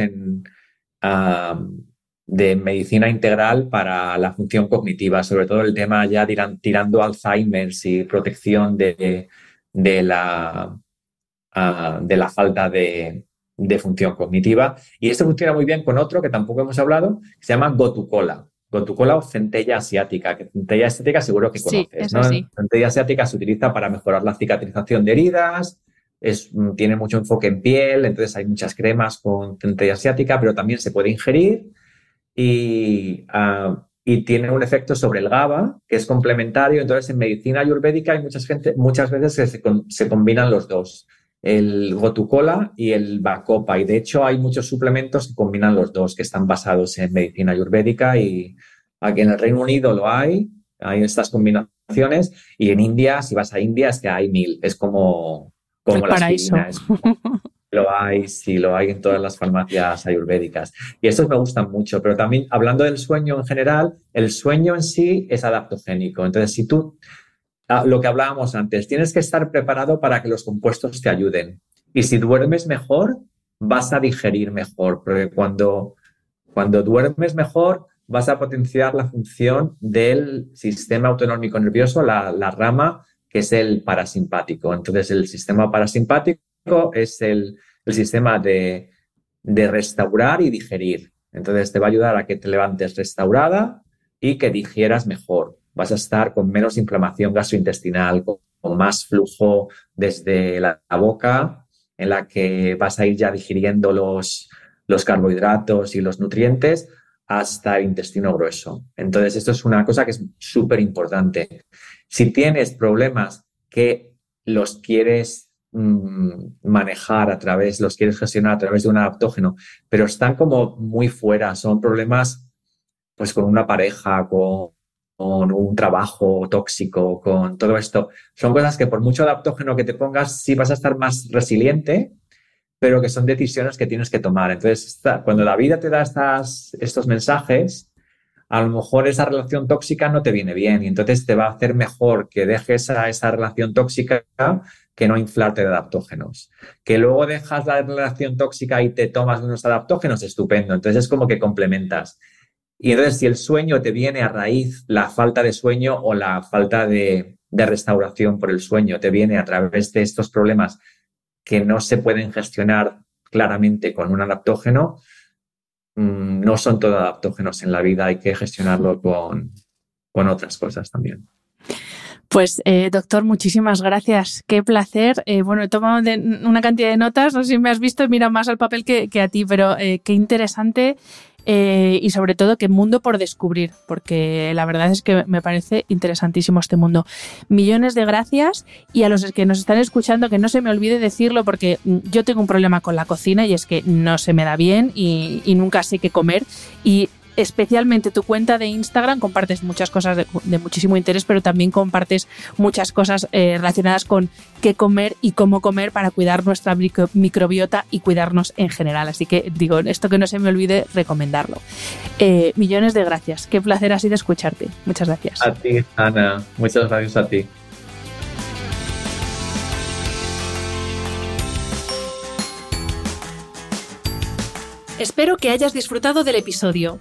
C: de medicina integral para la función cognitiva, sobre todo el tema ya tirando Alzheimer y protección de, de, la, de la falta de, función cognitiva. Y esto funciona muy bien con otro que tampoco hemos hablado, que se llama Gotucola. Gotucola o centella asiática, que centella asiática seguro que conoces. Centella asiática se utiliza para mejorar la cicatrización de heridas, Mm, tiene mucho enfoque en piel, entonces hay muchas cremas con centella asiática, pero también se puede ingerir ah, y, tiene un efecto sobre el GABA, que es complementario. Entonces, en medicina ayurvédica hay mucha gente, muchas veces que se, combinan los dos. el Gotucola y el Bacopa. Y de hecho hay muchos suplementos que combinan los dos, que están basados en medicina ayurvédica y aquí en el Reino Unido lo hay, hay estas combinaciones y en India, si vas a India, es que hay mil, es como, como la lo hay, sí, lo hay en todas las farmacias ayurvédicas. Y esos me gustan mucho, pero también hablando del sueño en general, el sueño en sí es adaptogénico. Entonces, si tú Ah, lo que hablábamos antes, tienes que estar preparado para que los compuestos te ayuden. Y si duermes mejor, vas a digerir mejor, porque cuando, cuando duermes mejor, vas a potenciar la función del sistema autonómico nervioso, la, rama que es el parasimpático. Entonces, el sistema parasimpático es el, el sistema de, de restaurar y digerir. Entonces, te va a ayudar a que te levantes restaurada y que digieras mejor vas a estar con menos inflamación gastrointestinal, con, más flujo desde la, boca, en la que vas a ir ya digiriendo los, los carbohidratos y los nutrientes hasta el intestino grueso. Entonces, esto es una cosa que es súper importante. Si tienes problemas que los quieres mm, manejar a través, los quieres gestionar a través de un adaptógeno, pero están como muy fuera, son problemas pues con una pareja, con un trabajo tóxico, con todo esto. Son cosas que por mucho adaptógeno que te pongas, sí vas a estar más resiliente, pero que son decisiones que tienes que tomar. Entonces, cuando la vida te da estos mensajes, a lo mejor esa relación tóxica no te viene bien y entonces te va a hacer mejor que dejes a esa relación tóxica que no inflarte de adaptógenos. Que luego dejas la relación tóxica y te tomas unos adaptógenos, estupendo. Entonces es como que complementas. Y entonces, si el sueño te viene a raíz, la falta de sueño o la falta de, restauración por el sueño te viene a través de estos problemas que no se pueden gestionar claramente con un adaptógeno, mm, no son todos adaptógenos en la vida, hay que gestionarlo con, otras cosas también.
A: Pues, eh, doctor, muchísimas gracias. Qué placer. Eh, bueno, he tomado una cantidad de notas, no sé si me has visto, mira más al papel que, a ti, pero eh, qué interesante eh, y sobre todo qué mundo por descubrir, porque la verdad es que me parece interesantísimo este mundo. Millones de gracias y a los que nos están escuchando, que no se me olvide decirlo, porque yo tengo un problema con la cocina y es que no se me da bien y, y nunca sé qué comer. Y especialmente tu cuenta de Instagram, compartes muchas cosas de, muchísimo interés, pero también compartes muchas cosas eh, relacionadas con qué comer y cómo comer para cuidar nuestra microbiota y cuidarnos en general. Así que digo, esto que no se me olvide recomendarlo. Eh, millones de gracias. Qué placer así de escucharte. Muchas gracias.
C: A ti, Ana. Muchas gracias a ti.
A: Espero que hayas disfrutado del episodio.